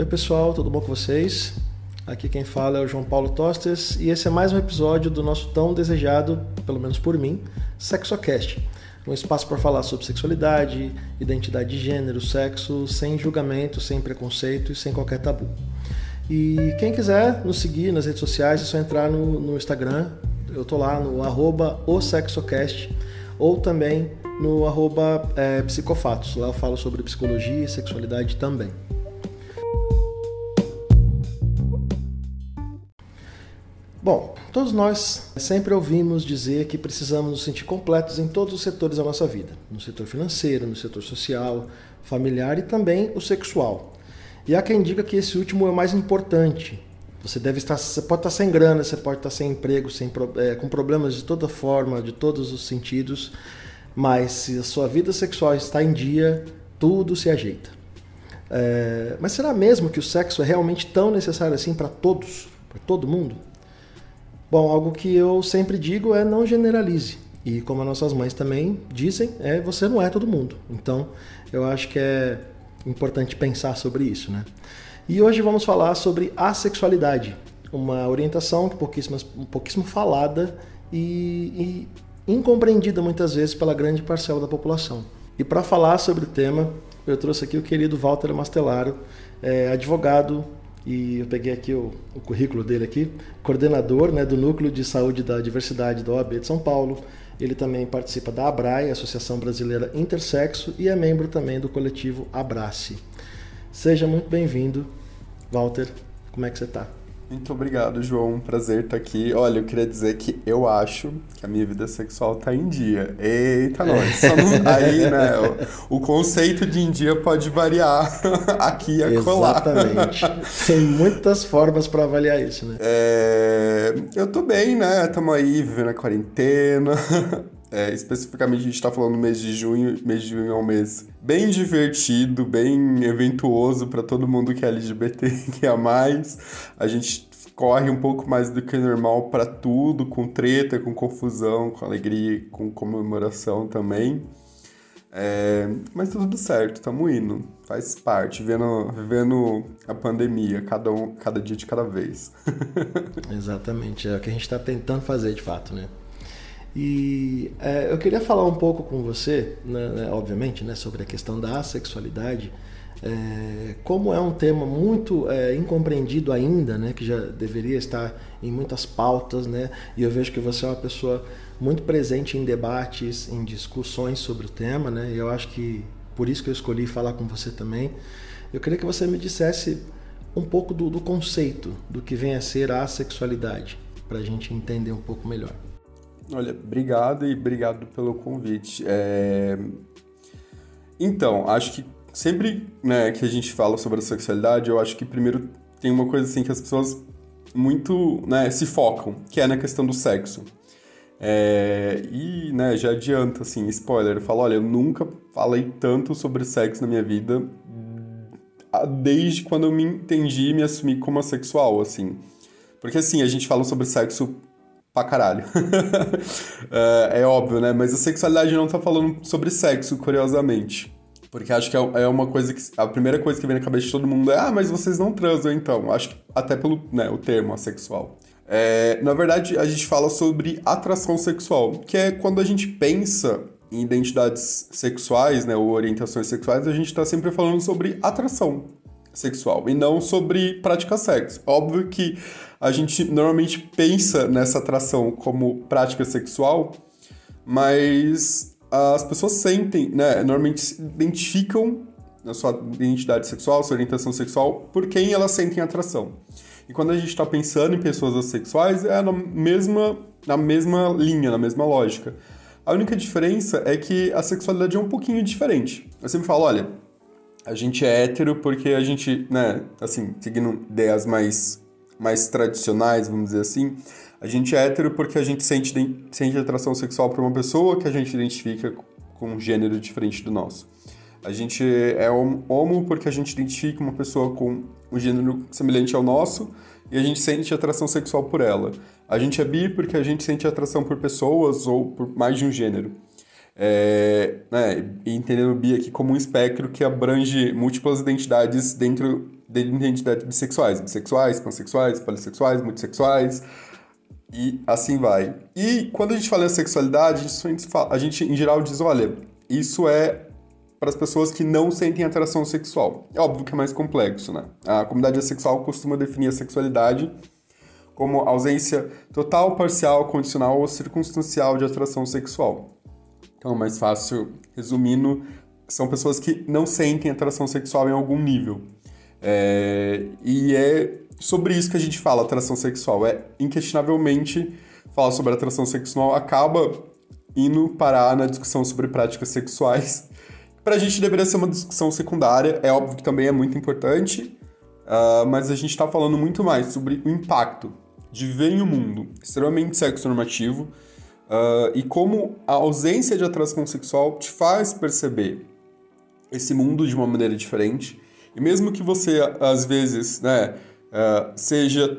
Oi pessoal, tudo bom com vocês? Aqui quem fala é o João Paulo Tostes e esse é mais um episódio do nosso tão desejado, pelo menos por mim, SexoCast. Um espaço para falar sobre sexualidade, identidade de gênero, sexo, sem julgamento, sem preconceito e sem qualquer tabu. E quem quiser nos seguir nas redes sociais é só entrar no, no Instagram, eu tô lá no arroba o SexoCast ou também no arroba é, psicofatos. Lá eu falo sobre psicologia e sexualidade também. Todos nós sempre ouvimos dizer que precisamos nos sentir completos em todos os setores da nossa vida: no setor financeiro, no setor social, familiar e também o sexual. E há quem diga que esse último é o mais importante. Você deve estar, você pode estar sem grana, você pode estar sem emprego, sem, é, com problemas de toda forma, de todos os sentidos, mas se a sua vida sexual está em dia, tudo se ajeita. É, mas será mesmo que o sexo é realmente tão necessário assim para todos, para todo mundo? Bom, algo que eu sempre digo é não generalize. E como as nossas mães também dizem, é você não é todo mundo. Então, eu acho que é importante pensar sobre isso, né? E hoje vamos falar sobre assexualidade, uma orientação pouquíssimo, pouquíssimo falada e, e incompreendida muitas vezes pela grande parcela da população. E para falar sobre o tema, eu trouxe aqui o querido Walter Mastelaro, é, advogado, e eu peguei aqui o, o currículo dele aqui, coordenador né, do Núcleo de Saúde da Diversidade da OAB de São Paulo. Ele também participa da ABRAE, Associação Brasileira Intersexo, e é membro também do coletivo Abrace. Seja muito bem-vindo, Walter. Como é que você está? Muito obrigado, João. Prazer estar aqui. Olha, eu queria dizer que eu acho que a minha vida sexual está em dia. Eita, nós. Não... Aí, né, o, o, conceito de em dia pode variar aqui e acolá. Exatamente. Tem muitas formas para avaliar isso, né? É... Eu tô bem, né? Estamos aí vivendo a quarentena. É, especificamente a gente está falando do mês de junho. Mês de junho é um mês bem divertido, bem eventuoso para todo mundo que é LGBT, que é mais. A gente corre um pouco mais do que normal para tudo, com treta, com confusão, com alegria, com comemoração também. É, mas tá tudo certo, estamos indo. Faz parte, vivendo, vivendo a pandemia, cada, um, cada dia de cada vez. Exatamente, é o que a gente está tentando fazer de fato, né? E é, eu queria falar um pouco com você, né, né, obviamente, né, sobre a questão da sexualidade. É, como é um tema muito é, incompreendido ainda, né, que já deveria estar em muitas pautas, né, e eu vejo que você é uma pessoa muito presente em debates, em discussões sobre o tema, né, e eu acho que por isso que eu escolhi falar com você também. Eu queria que você me dissesse um pouco do, do conceito do que vem a ser a sexualidade, para a gente entender um pouco melhor. Olha, obrigado e obrigado pelo convite. É... Então, acho que sempre né, que a gente fala sobre a sexualidade, eu acho que primeiro tem uma coisa assim que as pessoas muito né, se focam, que é na questão do sexo. É... E né, já adianta, assim, spoiler, eu falo, olha, eu nunca falei tanto sobre sexo na minha vida desde quando eu me entendi e me assumi como assexual, assim. Porque assim, a gente fala sobre sexo pra caralho. é, é, óbvio, né? Mas a sexualidade não tá falando sobre sexo, curiosamente. Porque acho que é, é uma coisa que. A primeira coisa que vem na cabeça de todo mundo é: ah, mas vocês não transam então. Acho que até pelo né, o termo assexual. É, na verdade, a gente fala sobre atração sexual, que é quando a gente pensa em identidades sexuais, né, ou orientações sexuais, a gente está sempre falando sobre atração sexual e não sobre prática sexo. Óbvio que a gente normalmente pensa nessa atração como prática sexual, mas as pessoas sentem, né, normalmente se identificam na sua identidade sexual, sua orientação sexual, por quem elas sentem atração. E quando a gente está pensando em pessoas assexuais, é na mesma, na mesma linha, na mesma lógica. A única diferença é que a sexualidade é um pouquinho diferente. Eu sempre falo, olha, a gente é hétero porque a gente, né, assim, seguindo ideias mais, mais tradicionais, vamos dizer assim, a gente é hétero porque a gente sente, sente atração sexual por uma pessoa que a gente identifica com um gênero diferente do nosso. A gente é homo porque a gente identifica uma pessoa com um gênero semelhante ao nosso e a gente sente atração sexual por ela. A gente é bi porque a gente sente atração por pessoas ou por mais de um gênero. É, né, entendendo o bi aqui como um espectro que abrange múltiplas identidades dentro de identidades bissexuais, bissexuais, pansexuais, polissexuais, multissexuais, e assim vai. E quando a gente fala em sexualidade, a gente, fala, a gente em geral diz, olha, isso é para as pessoas que não sentem atração sexual. É óbvio que é mais complexo, né? A comunidade sexual costuma definir a sexualidade como ausência total, parcial, condicional ou circunstancial de atração sexual. Então, mais fácil, resumindo, são pessoas que não sentem atração sexual em algum nível. É, e é sobre isso que a gente fala, atração sexual. É inquestionavelmente falar sobre atração sexual acaba indo parar na discussão sobre práticas sexuais. Para a gente deveria ser uma discussão secundária, é óbvio que também é muito importante, uh, mas a gente está falando muito mais sobre o impacto de viver em um mundo extremamente sexo normativo uh, e como a ausência de atração sexual te faz perceber esse mundo de uma maneira diferente. E mesmo que você, às vezes, né, uh, seja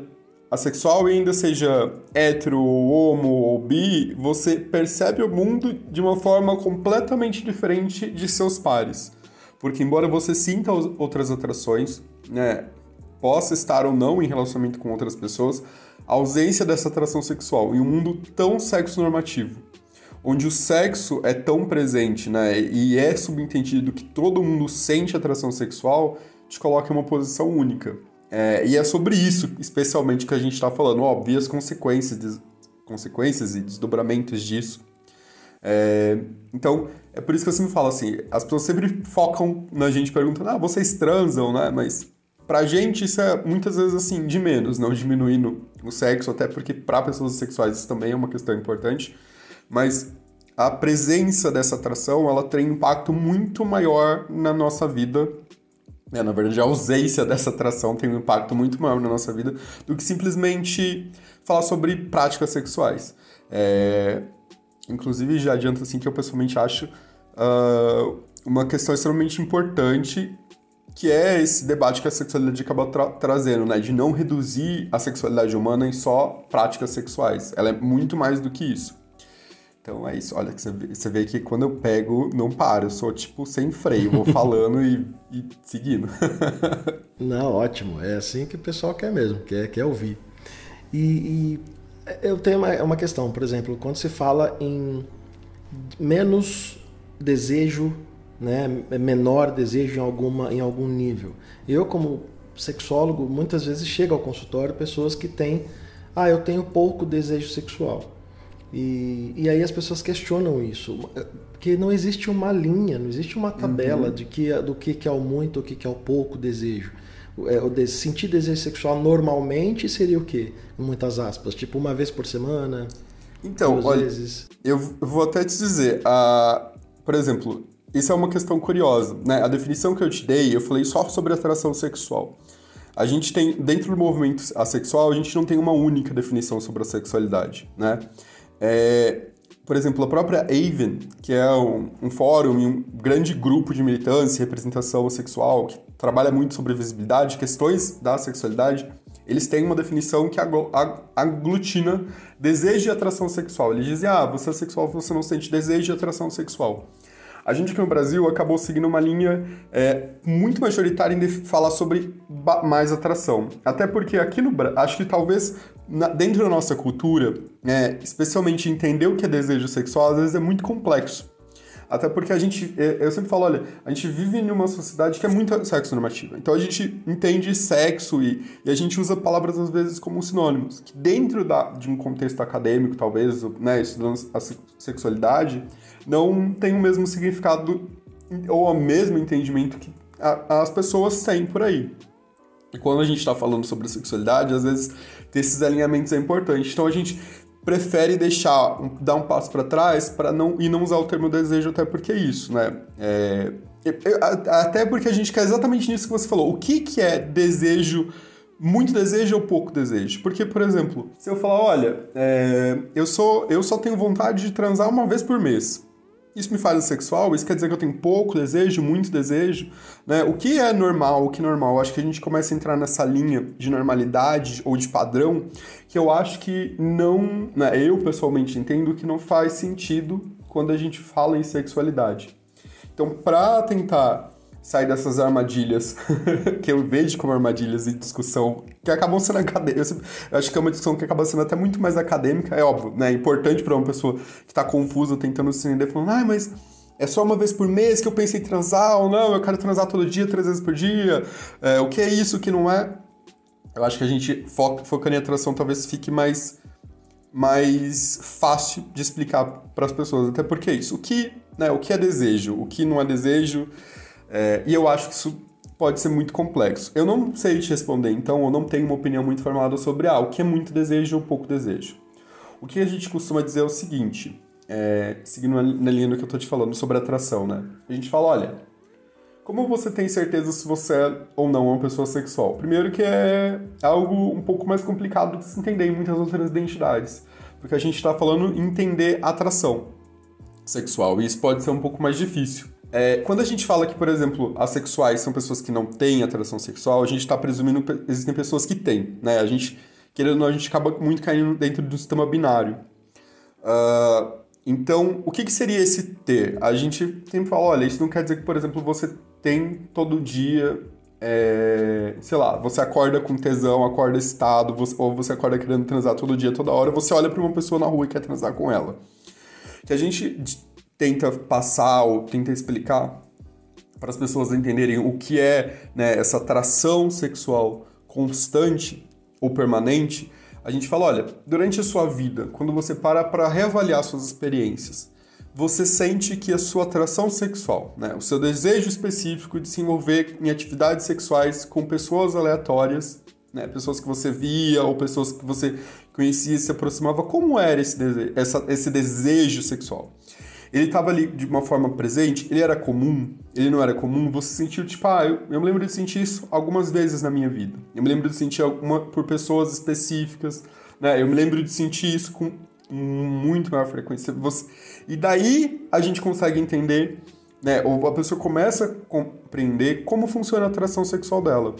assexual e ainda seja hétero, homo ou bi, você percebe o mundo de uma forma completamente diferente de seus pares. Porque embora você sinta outras atrações, né, possa estar ou não em relacionamento com outras pessoas, a ausência dessa atração sexual em um mundo tão sexo normativo, onde o sexo é tão presente, né, e é subentendido que todo mundo sente atração sexual, te coloca em uma posição única. É, e é sobre isso, especialmente, que a gente está falando, óbvio, as consequências, consequências e desdobramentos disso. É, então, é por isso que eu sempre falo assim, as pessoas sempre focam na gente perguntando, ah, vocês transam, né? Mas Pra gente isso é muitas vezes assim, de menos, não diminuindo o sexo, até porque para pessoas sexuais isso também é uma questão importante, mas a presença dessa atração, ela tem impacto muito maior na nossa vida. É, na verdade, a ausência dessa atração tem um impacto muito maior na nossa vida do que simplesmente falar sobre práticas sexuais. É, inclusive, já adianto assim que eu pessoalmente acho uh, uma questão extremamente importante que é esse debate que a sexualidade acaba tra trazendo, né? De não reduzir a sexualidade humana em só práticas sexuais. Ela é muito mais do que isso. Então é isso. Olha, você vê, você vê que quando eu pego, não paro. Eu sou, tipo, sem freio. Vou falando e, e, seguindo. não, ótimo. É assim que o pessoal quer mesmo. Quer, quer ouvir. E, e eu tenho uma, uma questão. Por exemplo, quando se fala em menos desejo né, é menor desejo em, alguma, em algum nível. Eu, como sexólogo, muitas vezes chego ao consultório pessoas que têm, ah, eu tenho pouco desejo sexual. E, e aí as pessoas questionam isso, porque não existe uma linha, não existe uma tabela uhum. de que, do que, que é o muito, o que, que é o pouco desejo. É, sentir desejo sexual normalmente seria o quê? Com muitas aspas, tipo uma vez por semana? Então, olha, vezes. eu vou até te dizer, uh, por exemplo, isso é uma questão curiosa, né? A definição que eu te dei, eu falei só sobre atração sexual. A gente tem, dentro do movimento assexual, a gente não tem uma única definição sobre a sexualidade, né? É, por exemplo, a própria AVEN, que é um, um fórum e um grande grupo de militância e representação sexual que trabalha muito sobre visibilidade, questões da sexualidade, eles têm uma definição que aglutina desejo e atração sexual. Eles dizem, ah, você é sexual, você não sente desejo e atração sexual. A gente aqui no Brasil acabou seguindo uma linha é, muito majoritária em falar sobre mais atração. Até porque aqui no Brasil, acho que talvez na, dentro da nossa cultura, é, especialmente entender o que é desejo sexual, às vezes é muito complexo. Até porque a gente, é, eu sempre falo, olha, a gente vive em uma sociedade que é muito sexo normativa. Então a gente entende sexo e, e a gente usa palavras às vezes como sinônimos. Que dentro da, de um contexto acadêmico, talvez, né, estudando a sexualidade, não tem o mesmo significado ou o mesmo entendimento que a, as pessoas têm por aí. E quando a gente está falando sobre sexualidade, às vezes ter esses alinhamentos é importante. Então a gente prefere deixar, dar um passo para trás para não e não usar o termo desejo até porque é isso, né? É, até porque a gente quer exatamente nisso que você falou. O que, que é desejo, muito desejo ou pouco desejo? Porque, por exemplo, se eu falar, olha, é, eu, sou, eu só tenho vontade de transar uma vez por mês. Isso me faz sexual? Isso quer dizer que eu tenho pouco desejo, muito desejo? Né? O que é normal? O que é normal? Acho que a gente começa a entrar nessa linha de normalidade ou de padrão que eu acho que não. Né? Eu pessoalmente entendo que não faz sentido quando a gente fala em sexualidade. Então, para tentar sair dessas armadilhas que eu vejo como armadilhas em discussão que acabam sendo acadêmicas. Eu acho que é uma discussão que acaba sendo até muito mais acadêmica, é óbvio, né? É importante para uma pessoa que está confusa, tentando se entender, falando, ah, mas é só uma vez por mês que eu pensei em transar, ou não, eu quero transar todo dia, três vezes por dia. É, o que é isso, o que não é? Eu acho que a gente foca, focando em atração talvez fique mais, mais fácil de explicar para as pessoas. Até porque é isso. O que, né, o que é desejo, o que não é desejo. É, e eu acho que isso pode ser muito complexo. Eu não sei te responder, então eu não tenho uma opinião muito formada sobre ah, o que é muito desejo ou pouco desejo. O que a gente costuma dizer é o seguinte: é, seguindo na linha do que eu tô te falando sobre atração, né? A gente fala, olha, como você tem certeza se você é ou não uma pessoa sexual? Primeiro que é algo um pouco mais complicado de se entender em muitas outras identidades, porque a gente está falando em entender atração sexual, e isso pode ser um pouco mais difícil. É, quando a gente fala que, por exemplo, assexuais são pessoas que não têm atração sexual, a gente está presumindo que existem pessoas que têm, né? A gente, querendo ou não, a gente acaba muito caindo dentro do sistema binário. Uh, então, o que, que seria esse ter? A gente sempre fala, olha, isso não quer dizer que, por exemplo, você tem todo dia, é, sei lá, você acorda com tesão, acorda excitado, você, ou você acorda querendo transar todo dia, toda hora, você olha para uma pessoa na rua e quer transar com ela. Que a gente tenta passar ou tenta explicar para as pessoas entenderem o que é né, essa atração sexual constante ou permanente, a gente fala, olha, durante a sua vida, quando você para para reavaliar suas experiências, você sente que a sua atração sexual, né, o seu desejo específico de se envolver em atividades sexuais com pessoas aleatórias, né, pessoas que você via ou pessoas que você conhecia e se aproximava, como era esse desejo, essa, esse desejo sexual? Ele estava ali de uma forma presente, ele era comum, ele não era comum, você sentiu tipo, ah, eu, eu me lembro de sentir isso algumas vezes na minha vida. Eu me lembro de sentir alguma por pessoas específicas, né? Eu me lembro de sentir isso com muito maior frequência. Você... E daí a gente consegue entender, né? Ou a pessoa começa a compreender como funciona a atração sexual dela.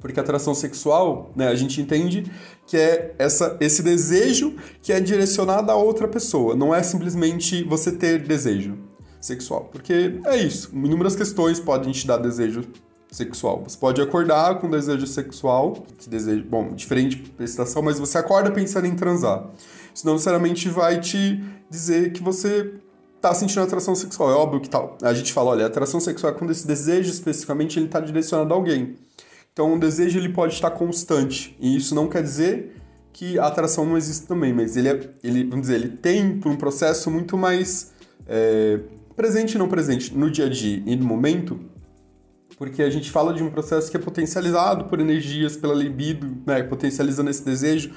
Porque a atração sexual, né, a gente entende que é essa, esse desejo que é direcionado a outra pessoa. Não é simplesmente você ter desejo sexual. Porque é isso. Inúmeras questões podem te dar desejo sexual. Você pode acordar com desejo sexual, que desejo, bom, diferente prestação, mas você acorda pensando em transar. Isso não necessariamente vai te dizer que você tá sentindo atração sexual. É óbvio que tal. A gente fala, olha, atração sexual é quando esse desejo especificamente ele tá direcionado a alguém. Então, o desejo ele pode estar constante. E isso não quer dizer que a atração não existe também, mas ele, é, ele vamos dizer, ele tem um processo muito mais é, presente e não presente no dia a dia e no momento, porque a gente fala de um processo que é potencializado por energias, pela libido, né, potencializando esse desejo,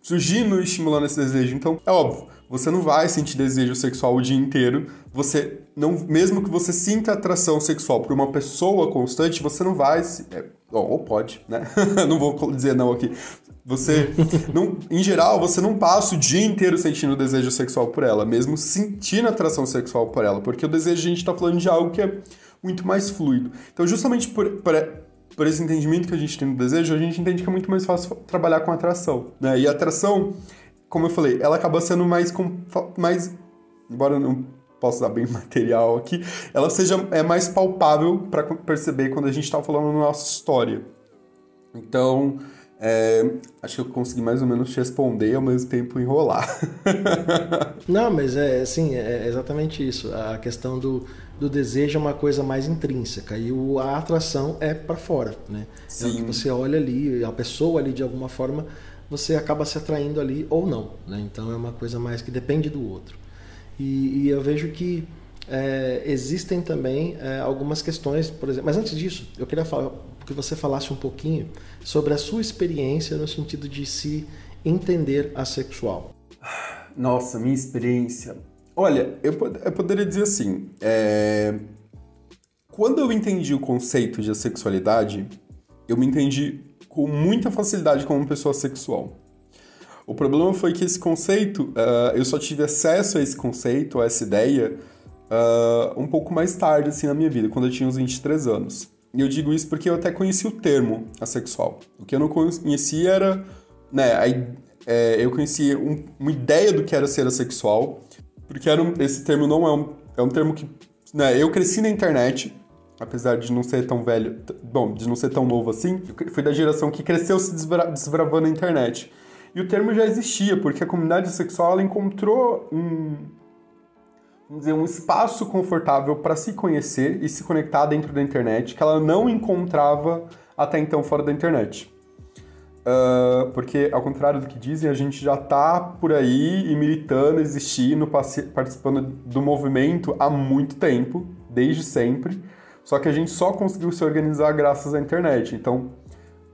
surgindo e estimulando esse desejo. Então, é óbvio, você não vai sentir desejo sexual o dia inteiro. Você não, mesmo que você sinta atração sexual por uma pessoa constante, você não vai, é, ou pode, né? não vou dizer não aqui. Você, não, em geral, você não passa o dia inteiro sentindo desejo sexual por ela, mesmo sentindo atração sexual por ela, porque o desejo a gente está falando de algo que é muito mais fluido. Então, justamente por, por, por esse entendimento que a gente tem do desejo, a gente entende que é muito mais fácil trabalhar com atração, né? E a atração como eu falei, ela acaba sendo mais, mais embora não possa dar bem material aqui, ela seja é mais palpável para perceber quando a gente está falando na nossa história. Então, é, acho que eu consegui mais ou menos te responder ao mesmo tempo enrolar. Não, mas é assim, é exatamente isso. A questão do, do desejo é uma coisa mais intrínseca e o, a atração é para fora, né? Sim. É o que você olha ali, a pessoa ali de alguma forma você acaba se atraindo ali ou não. Né? Então é uma coisa mais que depende do outro. E, e eu vejo que é, existem também é, algumas questões, por exemplo. Mas antes disso, eu queria falar, que você falasse um pouquinho sobre a sua experiência no sentido de se entender assexual. Nossa, minha experiência. Olha, eu, eu poderia dizer assim: é... quando eu entendi o conceito de assexualidade, eu me entendi com muita facilidade como pessoa sexual. O problema foi que esse conceito, uh, eu só tive acesso a esse conceito, a essa ideia, uh, um pouco mais tarde, assim, na minha vida, quando eu tinha uns 23 anos. E eu digo isso porque eu até conheci o termo assexual. O que eu não conhecia era, né, a, é, eu conhecia um, uma ideia do que era ser assexual, porque era um, esse termo não é um, é um termo que, né, eu cresci na internet, apesar de não ser tão velho, bom, de não ser tão novo assim, fui da geração que cresceu se desbra desbravando na internet. E o termo já existia, porque a comunidade sexual encontrou um, vamos dizer, um espaço confortável para se conhecer e se conectar dentro da internet que ela não encontrava até então fora da internet. Uh, porque, ao contrário do que dizem, a gente já está por aí e militando, existindo, participando do movimento há muito tempo, desde sempre, só que a gente só conseguiu se organizar graças à internet. Então,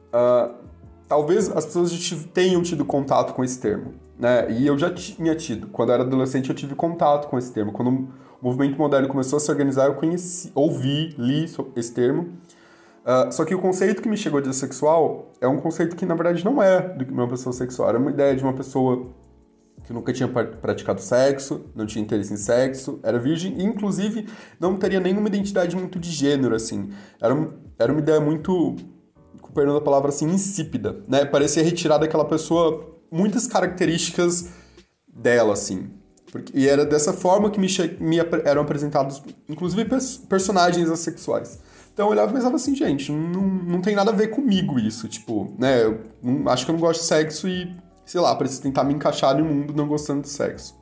uh, talvez as pessoas já tenham tido contato com esse termo, né? E eu já tinha tido. Quando eu era adolescente, eu tive contato com esse termo. Quando o movimento moderno começou a se organizar, eu conheci, ouvi, li esse termo. Uh, só que o conceito que me chegou de sexual é um conceito que, na verdade, não é de uma pessoa sexual. Era uma ideia de uma pessoa que nunca tinha praticado sexo, não tinha interesse em sexo, era virgem e, inclusive, não teria nenhuma identidade muito de gênero, assim. Era, era uma ideia muito, perdão da palavra, assim, insípida, né? Parecia retirar daquela pessoa muitas características dela, assim. Porque, e era dessa forma que me, me eram apresentados, inclusive, pers personagens assexuais. Então eu olhava e pensava assim, gente, não, não tem nada a ver comigo isso. Tipo, né, eu não, acho que eu não gosto de sexo e, sei lá, preciso tentar me encaixar no mundo não gostando de sexo.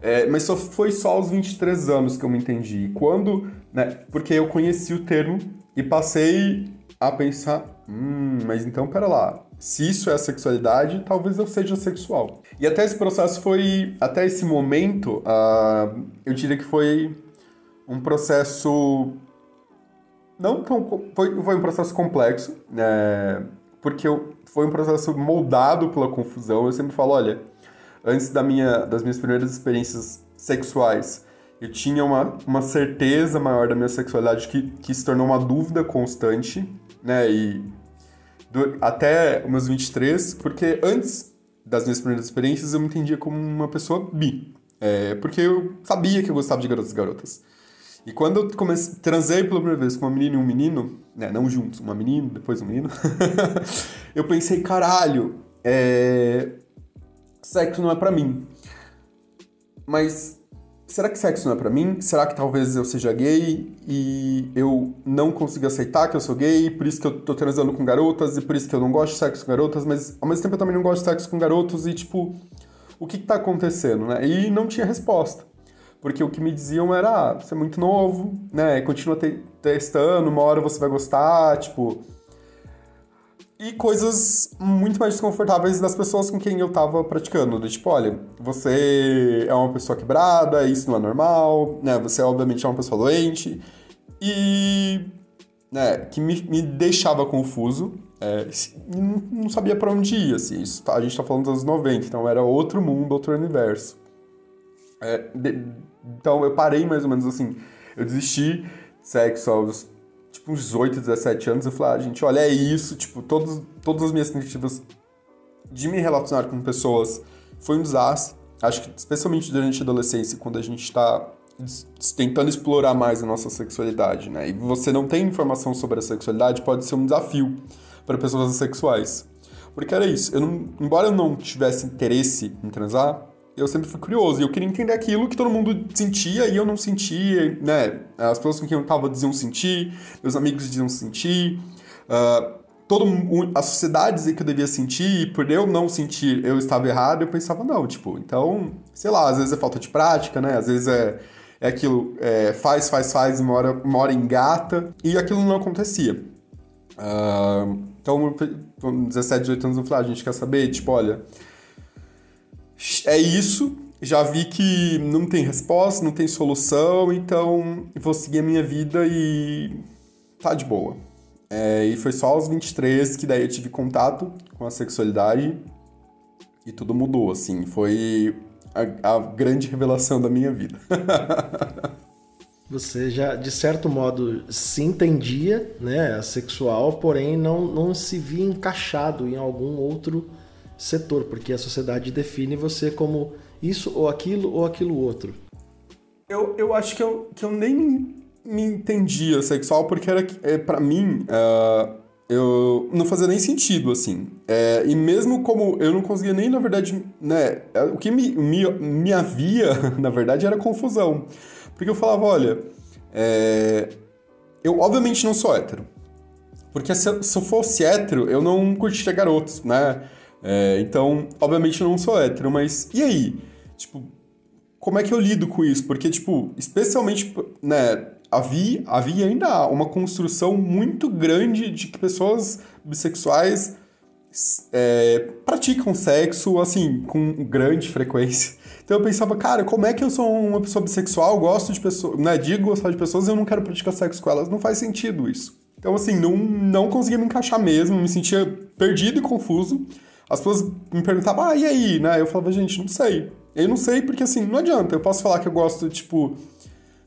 É, mas só foi só aos 23 anos que eu me entendi. Quando, né, porque eu conheci o termo e passei a pensar, hum, mas então pera lá, se isso é sexualidade, talvez eu seja sexual. E até esse processo foi, até esse momento, uh, eu diria que foi um processo não tão. Foi, foi um processo complexo, é, porque eu, foi um processo moldado pela confusão. Eu sempre falo: olha, antes da minha, das minhas primeiras experiências sexuais, eu tinha uma, uma certeza maior da minha sexualidade que, que se tornou uma dúvida constante, né? E do, até os meus 23, porque antes das minhas primeiras experiências eu me entendia como uma pessoa bi. É, porque eu sabia que eu gostava de garotas e garotas. E quando eu comecei, transei pela primeira vez com uma menina e um menino, né, não juntos, uma menina, depois um menino, eu pensei, caralho, é... sexo não é para mim. Mas será que sexo não é para mim? Será que talvez eu seja gay e eu não consigo aceitar que eu sou gay, por isso que eu tô transando com garotas e por isso que eu não gosto de sexo com garotas, mas ao mesmo tempo eu também não gosto de sexo com garotos e tipo, o que que tá acontecendo, né? E não tinha resposta porque o que me diziam era, ah, você é muito novo, né, continua te testando, uma hora você vai gostar, tipo... E coisas muito mais desconfortáveis das pessoas com quem eu tava praticando, do tipo, olha, você é uma pessoa quebrada, isso não é normal, né, você obviamente é uma pessoa doente, e... né, que me, me deixava confuso, é, não, não sabia para onde ir, assim, isso, a gente tá falando dos anos 90, então era outro mundo, outro universo. É, de, então eu parei mais ou menos assim. Eu desisti de sexo aos tipo uns 18, 17 anos. Eu falei, ah, gente, olha, é isso. Tipo, todos, todas as minhas tentativas de me relacionar com pessoas foi um desastre. Acho que especialmente durante a adolescência, quando a gente está tentando explorar mais a nossa sexualidade, né? E você não tem informação sobre a sexualidade, pode ser um desafio para pessoas assexuais. Porque era isso, eu não, embora eu não tivesse interesse em transar, eu sempre fui curioso. E eu queria entender aquilo que todo mundo sentia e eu não sentia, né? As pessoas com quem eu tava diziam sentir, meus amigos diziam sentir. Uh, todo, a sociedade dizia que eu devia sentir, e por eu não sentir, eu estava errado, eu pensava, não, tipo, então, sei lá, às vezes é falta de prática, né? Às vezes é, é aquilo, é, faz, faz, faz, uma hora, uma hora e aquilo não acontecia. Uh, então, com 17, 18 anos, eu falei, ah, a gente quer saber, tipo, olha, é isso. Já vi que não tem resposta, não tem solução, então vou seguir a minha vida e tá de boa. É, e foi só aos 23 que daí eu tive contato com a sexualidade e tudo mudou, assim. Foi a, a grande revelação da minha vida. Você já, de certo modo, se entendia, né, sexual, porém não, não se via encaixado em algum outro setor, porque a sociedade define você como isso ou aquilo ou aquilo outro. Eu, eu acho que eu, que eu nem me entendia sexual, porque era é, para mim. Uh, eu não fazia nem sentido, assim. É, e mesmo como eu não conseguia nem, na verdade, né? É, o que me, me, me havia, na verdade, era confusão. Porque eu falava, olha, é, eu obviamente não sou hétero. Porque se se eu fosse hétero, eu não curtiria garotos, né? É, então, obviamente eu não sou hétero, mas e aí? Tipo, como é que eu lido com isso? Porque, tipo, especialmente, né, havia, havia ainda uma construção muito grande de que pessoas bissexuais é, praticam sexo, assim, com grande frequência. Então eu pensava, cara, como é que eu sou uma pessoa bissexual, gosto de pessoas, né, digo gostar de pessoas e eu não quero praticar sexo com elas? Não faz sentido isso. Então, assim, não, não conseguia me encaixar mesmo, me sentia perdido e confuso. As pessoas me perguntavam, ah, e aí, né? Eu falava, gente, não sei. Eu não sei porque, assim, não adianta. Eu posso falar que eu gosto, tipo,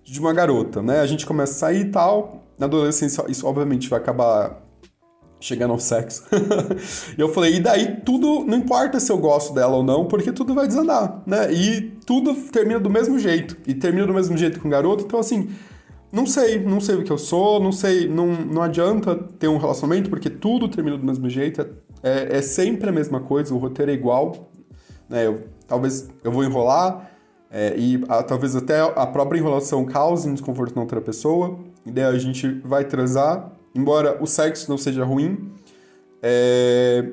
de uma garota, né? A gente começa a sair e tal. Na adolescência, isso obviamente vai acabar chegando ao sexo. e eu falei, e daí tudo, não importa se eu gosto dela ou não, porque tudo vai desandar, né? E tudo termina do mesmo jeito. E termina do mesmo jeito com o garoto, então assim, não sei, não sei o que eu sou, não sei, não, não adianta ter um relacionamento, porque tudo termina do mesmo jeito, é, é sempre a mesma coisa, o roteiro é igual, né? Eu, talvez eu vou enrolar, é, e a, talvez até a própria enrolação cause um desconforto na outra pessoa, e daí a gente vai transar, embora o sexo não seja ruim, é,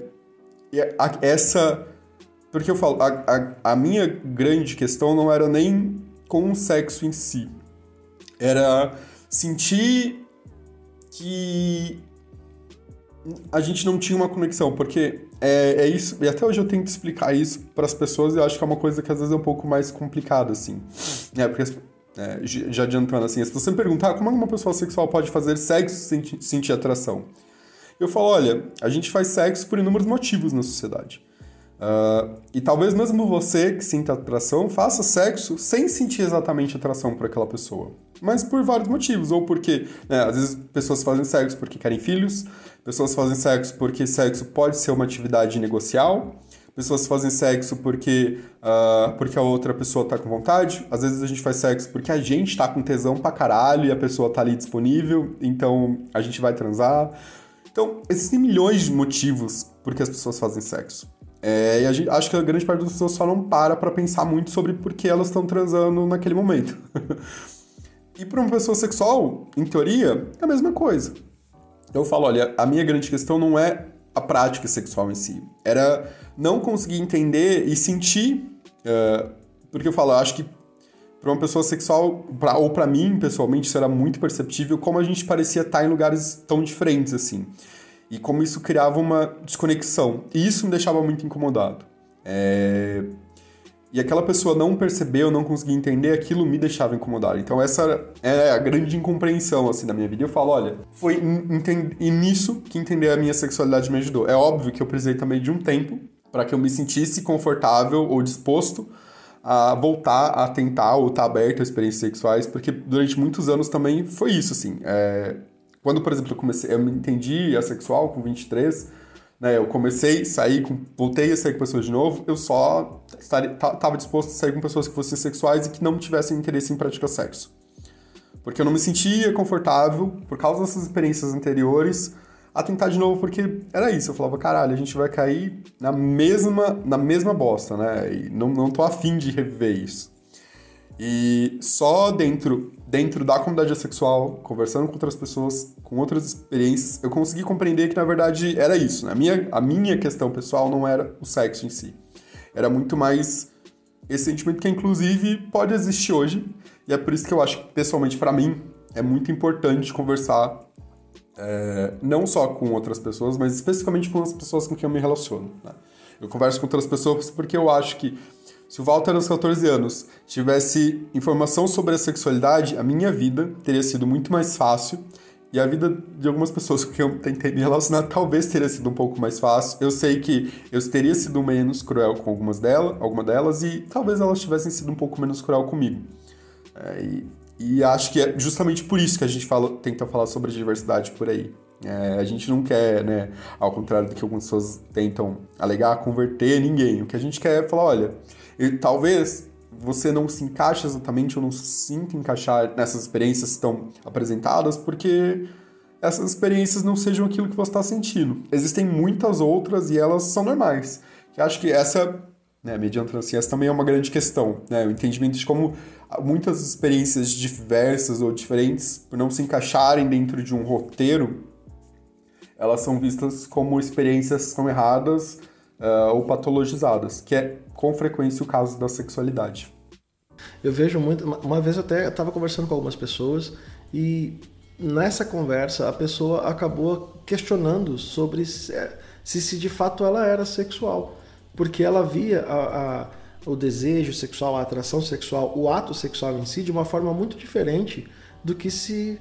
essa. Porque eu falo, a, a, a, minha grande questão não era nem com o sexo em si, era sentir que a gente não tinha uma conexão, porque é, é isso, e até hoje eu tento explicar isso para as pessoas e eu acho que é uma coisa que às vezes é um pouco mais complicada, assim. É, porque é, já adiantando assim, se você me perguntar como uma pessoa sexual pode fazer sexo sem sentir atração, eu falo, olha, a gente faz sexo por inúmeros motivos na sociedade. Uh, e talvez mesmo você que sinta atração faça sexo sem sentir exatamente atração por aquela pessoa. Mas por vários motivos. Ou porque, né, às vezes, pessoas fazem sexo porque querem filhos, pessoas fazem sexo porque sexo pode ser uma atividade negocial, pessoas fazem sexo porque, uh, porque a outra pessoa tá com vontade. Às vezes a gente faz sexo porque a gente tá com tesão pra caralho e a pessoa tá ali disponível, então a gente vai transar. Então, existem milhões de motivos por que as pessoas fazem sexo. É, e gente, acho que a grande parte das pessoas só não para para pensar muito sobre por que elas estão transando naquele momento. e para uma pessoa sexual, em teoria, é a mesma coisa. Eu falo, olha, a minha grande questão não é a prática sexual em si. Era não conseguir entender e sentir. Uh, porque eu falo, eu acho que para uma pessoa sexual, pra, ou para mim, pessoalmente, isso era muito perceptível, como a gente parecia estar em lugares tão diferentes assim e como isso criava uma desconexão. E isso me deixava muito incomodado. É... E aquela pessoa não percebeu, não conseguia entender, aquilo me deixava incomodado. Então essa é a grande incompreensão assim da minha vida. Eu falo, olha, foi nisso que entender a minha sexualidade me ajudou. É óbvio que eu precisei também de um tempo para que eu me sentisse confortável ou disposto a voltar a tentar ou estar tá aberto a experiências sexuais, porque durante muitos anos também foi isso, assim. É quando, por exemplo, eu comecei, eu me entendi assexual com 23, né? Eu comecei sair com, voltei a sair com pessoas de novo, eu só estava disposto a sair com pessoas que fossem sexuais e que não tivessem interesse em praticar sexo. Porque eu não me sentia confortável, por causa dessas experiências anteriores, a tentar de novo, porque era isso. Eu falava, caralho, a gente vai cair na mesma, na mesma bosta, né? E não, não tô afim de reviver isso. E só dentro, dentro da comunidade sexual, conversando com outras pessoas, com outras experiências, eu consegui compreender que na verdade era isso. Né? A, minha, a minha questão pessoal não era o sexo em si. Era muito mais esse sentimento que inclusive pode existir hoje. E é por isso que eu acho que, pessoalmente, para mim, é muito importante conversar é, não só com outras pessoas, mas especificamente com as pessoas com quem eu me relaciono. Né? Eu converso com outras pessoas porque eu acho que se o Walter, aos 14 anos, tivesse informação sobre a sexualidade, a minha vida teria sido muito mais fácil e a vida de algumas pessoas quem eu tentei me relacionar talvez teria sido um pouco mais fácil. Eu sei que eu teria sido menos cruel com algumas delas, alguma delas e talvez elas tivessem sido um pouco menos cruel comigo. É, e, e, acho que é justamente por isso que a gente fala, tenta falar sobre diversidade por aí. É, a gente não quer, né, ao contrário do que algumas pessoas tentam alegar, converter ninguém. O que a gente quer é falar, olha, e talvez você não se encaixe exatamente ou não se sinta encaixar nessas experiências que estão apresentadas, porque essas experiências não sejam aquilo que você está sentindo. Existem muitas outras e elas são normais. Eu acho que essa né, mediante transciência também é uma grande questão, né, o entendimento de como muitas experiências diversas ou diferentes, por não se encaixarem dentro de um roteiro, elas são vistas como experiências que são erradas uh, ou patologizadas, que é com frequência o caso da sexualidade. Eu vejo muito. Uma vez eu até estava conversando com algumas pessoas e nessa conversa a pessoa acabou questionando sobre se, se, se de fato ela era sexual, porque ela via a, a, o desejo sexual, a atração sexual, o ato sexual em si de uma forma muito diferente do que se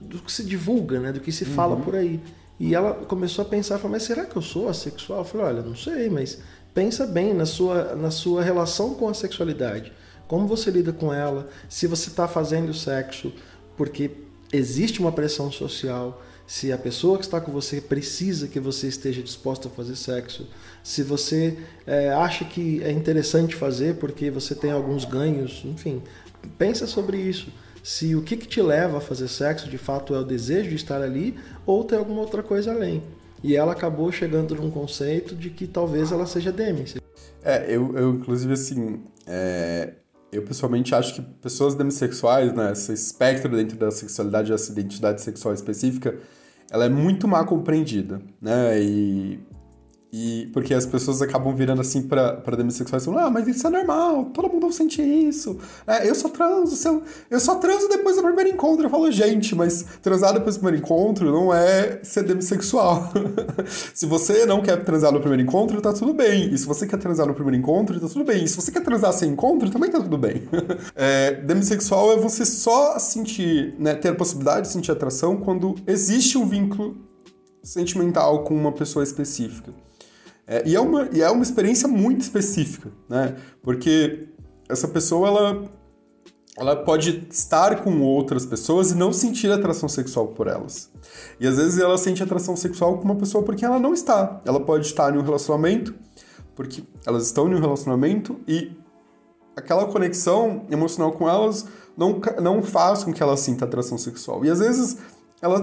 do que se divulga, né? Do que se fala uhum. por aí. E ela começou a pensar, falou, mas será que eu sou assexual? Eu falei, olha, não sei, mas pensa bem na sua, na sua relação com a sexualidade. Como você lida com ela, se você está fazendo sexo porque existe uma pressão social, se a pessoa que está com você precisa que você esteja disposto a fazer sexo, se você é, acha que é interessante fazer porque você tem alguns ganhos, enfim, pensa sobre isso se o que, que te leva a fazer sexo de fato é o desejo de estar ali ou tem alguma outra coisa além. E ela acabou chegando num conceito de que talvez ela seja demis. É, eu, eu inclusive assim, é, eu pessoalmente acho que pessoas demissexuais, né, esse espectro dentro da sexualidade, essa identidade sexual específica, ela é muito mal compreendida, né, e e porque as pessoas acabam virando assim pra, pra demissexuais e ah, mas isso é normal, todo mundo sente isso. É, eu só transo, eu, eu só transo depois do primeiro encontro. Eu falo, gente, mas transar depois do primeiro encontro não é ser demissexual. se você não quer transar no primeiro encontro, tá tudo bem. E se você quer transar no primeiro encontro, tá tudo bem. E se você quer transar sem encontro, também tá tudo bem. é, demissexual é você só sentir, né, ter a possibilidade de sentir atração quando existe um vínculo sentimental com uma pessoa específica. É, e, é uma, e é uma experiência muito específica, né? Porque essa pessoa, ela, ela pode estar com outras pessoas e não sentir atração sexual por elas. E às vezes ela sente atração sexual com uma pessoa porque ela não está. Ela pode estar em um relacionamento, porque elas estão em um relacionamento e aquela conexão emocional com elas não, não faz com que ela sinta atração sexual. E às vezes ela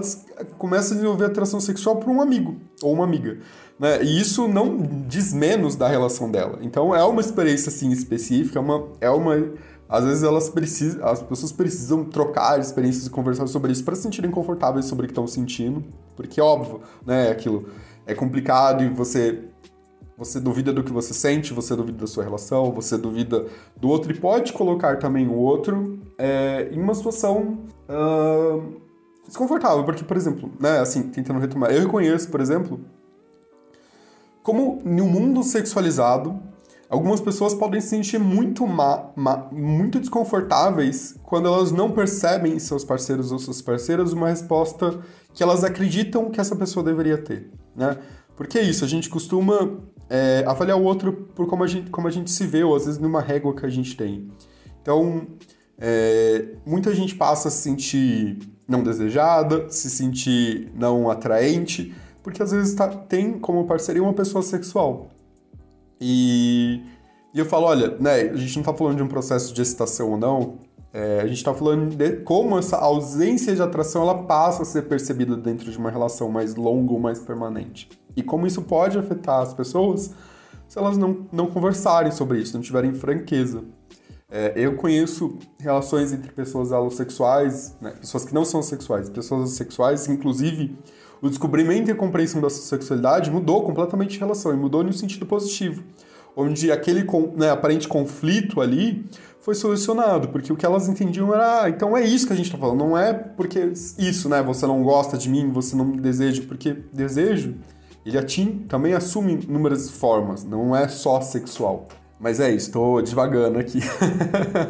começa a desenvolver atração sexual por um amigo ou uma amiga. Né? E isso não diz menos da relação dela. Então é uma experiência assim específica, é uma, é uma às vezes elas precisam, as pessoas precisam trocar experiências e conversar sobre isso para se sentirem confortáveis sobre o que estão sentindo, porque óbvio, né, aquilo é complicado e você você duvida do que você sente, você duvida da sua relação, você duvida do outro e pode colocar também o outro é, em uma situação uh, desconfortável, porque, por exemplo, né, assim, tentando retomar, eu reconheço, por exemplo, como no mundo sexualizado, algumas pessoas podem se sentir muito, ma, ma, muito desconfortáveis quando elas não percebem em seus parceiros ou suas parceiras uma resposta que elas acreditam que essa pessoa deveria ter, né? Porque é isso, a gente costuma é, avaliar o outro por como a, gente, como a gente se vê, ou às vezes numa régua que a gente tem. Então, é, muita gente passa a se sentir não desejada, se sentir não atraente, porque às vezes tá, tem como parceria uma pessoa sexual. E, e eu falo, olha, né, a gente não está falando de um processo de excitação ou não, é, a gente está falando de como essa ausência de atração ela passa a ser percebida dentro de uma relação mais longa ou mais permanente. E como isso pode afetar as pessoas se elas não, não conversarem sobre isso, não tiverem franqueza. É, eu conheço relações entre pessoas alossexuais, né, pessoas que não são sexuais, pessoas sexuais, inclusive o descobrimento e a compreensão da sexualidade mudou completamente a relação e mudou no sentido positivo, onde aquele né, aparente conflito ali foi solucionado, porque o que elas entendiam era, ah, então é isso que a gente está falando, não é porque isso, né, você não gosta de mim, você não me deseja, porque desejo, ele atim, também assume inúmeras formas, não é só sexual. Mas é isso, estou devagando aqui.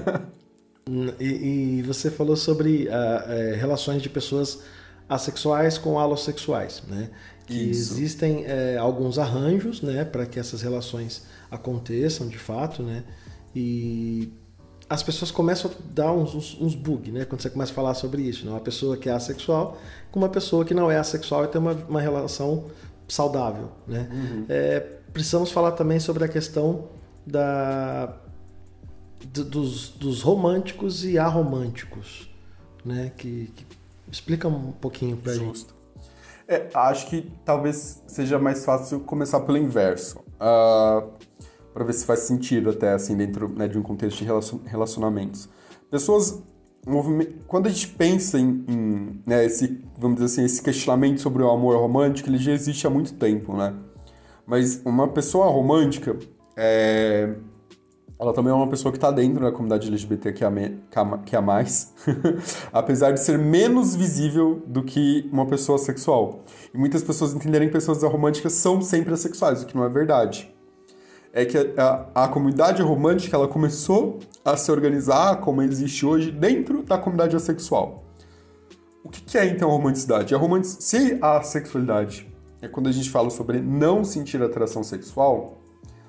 e, e, você falou sobre uh, relações de pessoas assexuais com alossexuais, né? Que Isso. existem é, alguns arranjos, né, para que essas relações aconteçam de fato, né? E as pessoas começam a dar uns, uns, uns bugs, né? Quando você começa a falar sobre isso, né? Uma pessoa que é assexual com uma pessoa que não é assexual e tem uma, uma relação saudável, né? Uhum. É, precisamos falar também sobre a questão da dos, dos românticos e aromânticos, né? Que, que Explica um pouquinho pra Justo. gente. É, acho que talvez seja mais fácil começar pelo inverso. Uh, para ver se faz sentido até assim dentro né, de um contexto de relacionamentos. Pessoas quando a gente pensa em, em né, esse, vamos dizer assim, esse questionamento sobre o amor romântico, ele já existe há muito tempo, né? Mas uma pessoa romântica, é, ela também é uma pessoa que está dentro da comunidade LGBT que a, que a mais, apesar de ser menos visível do que uma pessoa sexual. E muitas pessoas entenderem que pessoas românticas são sempre assexuais, o que não é verdade é que a, a, comunidade romântica ela começou a se organizar como existe hoje dentro da comunidade assexual. O que, que é então a romanticidade? A romantic... Se a sexualidade é quando a gente fala sobre não sentir atração sexual,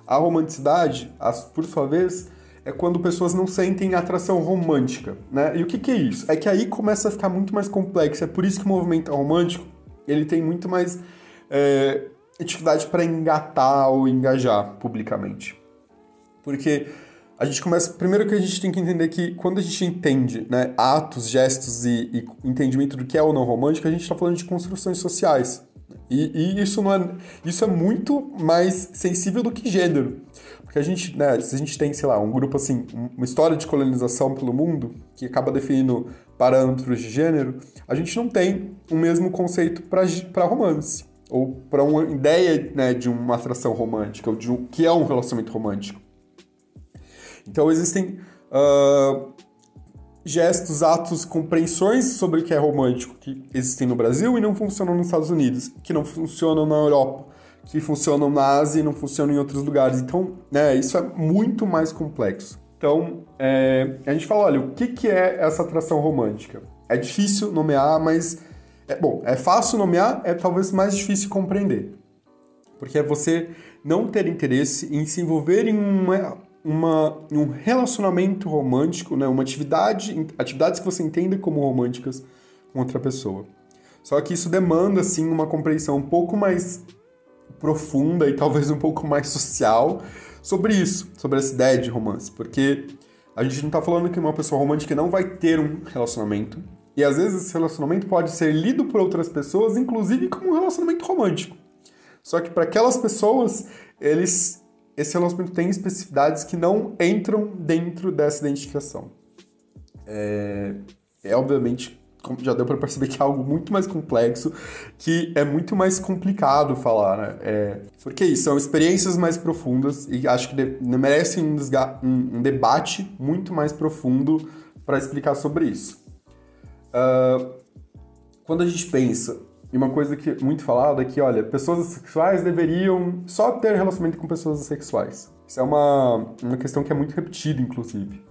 a romanticidade, por sua vez, é quando pessoas não sentem atração romântica, né? E o que, que é isso? É que aí começa a ficar muito mais complexo. É por isso que o movimento romântico ele tem muito mais é, dificuldade para engatar ou engajar publicamente. Porque a gente começa. Primeiro que a gente tem que entender que quando a gente entende né, atos, gestos e, e entendimento do que é ou não romântico, a gente está falando de construções sociais. E, e, isso não é. Isso é muito mais sensível do que gênero. Porque a gente, né, se a gente tem, sei lá, um grupo assim, uma história de colonização pelo mundo, que acaba definindo parâmetros de gênero, a gente não tem o mesmo conceito para romance ou para uma ideia né, de uma atração romântica, ou de o que é um relacionamento romântico. Então existem uh, gestos, atos, compreensões sobre o que é romântico que existem no Brasil e não funcionam nos Estados Unidos, que não funcionam na Europa, que funcionam na Ásia e não funcionam em outros lugares. Então, né, isso é muito mais complexo. Então, é, a gente fala, olha, o que, que é essa atração romântica? É difícil nomear, mas é, bom, é fácil nomear, é talvez mais difícil compreender. Porque é você não ter interesse em se envolver em uma, uma, um relacionamento romântico, né? uma atividade, atividades que você entenda como românticas com outra pessoa. Só que isso demanda, assim, uma compreensão um pouco mais profunda e talvez um pouco mais social sobre isso, sobre essa ideia de romance. Porque a gente não está falando que uma pessoa romântica não vai ter um relacionamento, e às vezes esse relacionamento pode ser lido por outras pessoas, inclusive como um relacionamento romântico. Só que para aquelas pessoas, eles esse relacionamento tem especificidades que não entram dentro dessa identificação. É, é obviamente, como já deu para perceber que é algo muito mais complexo, que é muito mais complicado falar, né? É, porque isso, são experiências mais profundas e acho que de, merecem um, um, um debate muito mais profundo para explicar sobre isso. Uh, quando a gente pensa em uma coisa que é muito falada é que, olha, pessoas assexuais deveriam só ter relacionamento com pessoas assexuais. Isso é uma, uma questão que é muito repetida, inclusive.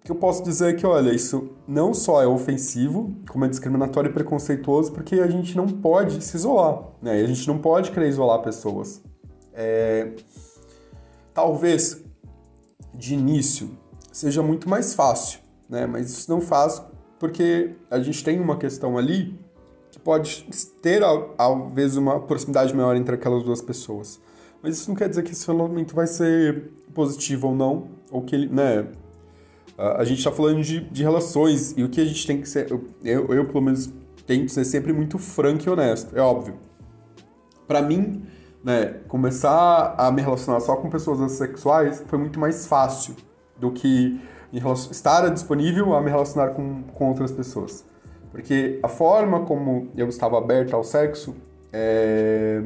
O que eu posso dizer é que, olha, isso não só é ofensivo, como é discriminatório e preconceituoso, porque a gente não pode se isolar, né? E a gente não pode querer isolar pessoas. É... Talvez, de início, seja muito mais fácil, né? Mas isso não faz porque a gente tem uma questão ali pode ter, talvez, uma proximidade maior entre aquelas duas pessoas. Mas isso não quer dizer que esse relacionamento vai ser positivo ou não, ou que ele, né? A gente está falando de, de relações e o que a gente tem que ser. Eu, eu, pelo menos, tento ser sempre muito franco e honesto, é óbvio. Para mim, né, começar a me relacionar só com pessoas assexuais foi muito mais fácil do que estar disponível a me relacionar com, com outras pessoas. Porque a forma como eu estava aberto ao sexo é,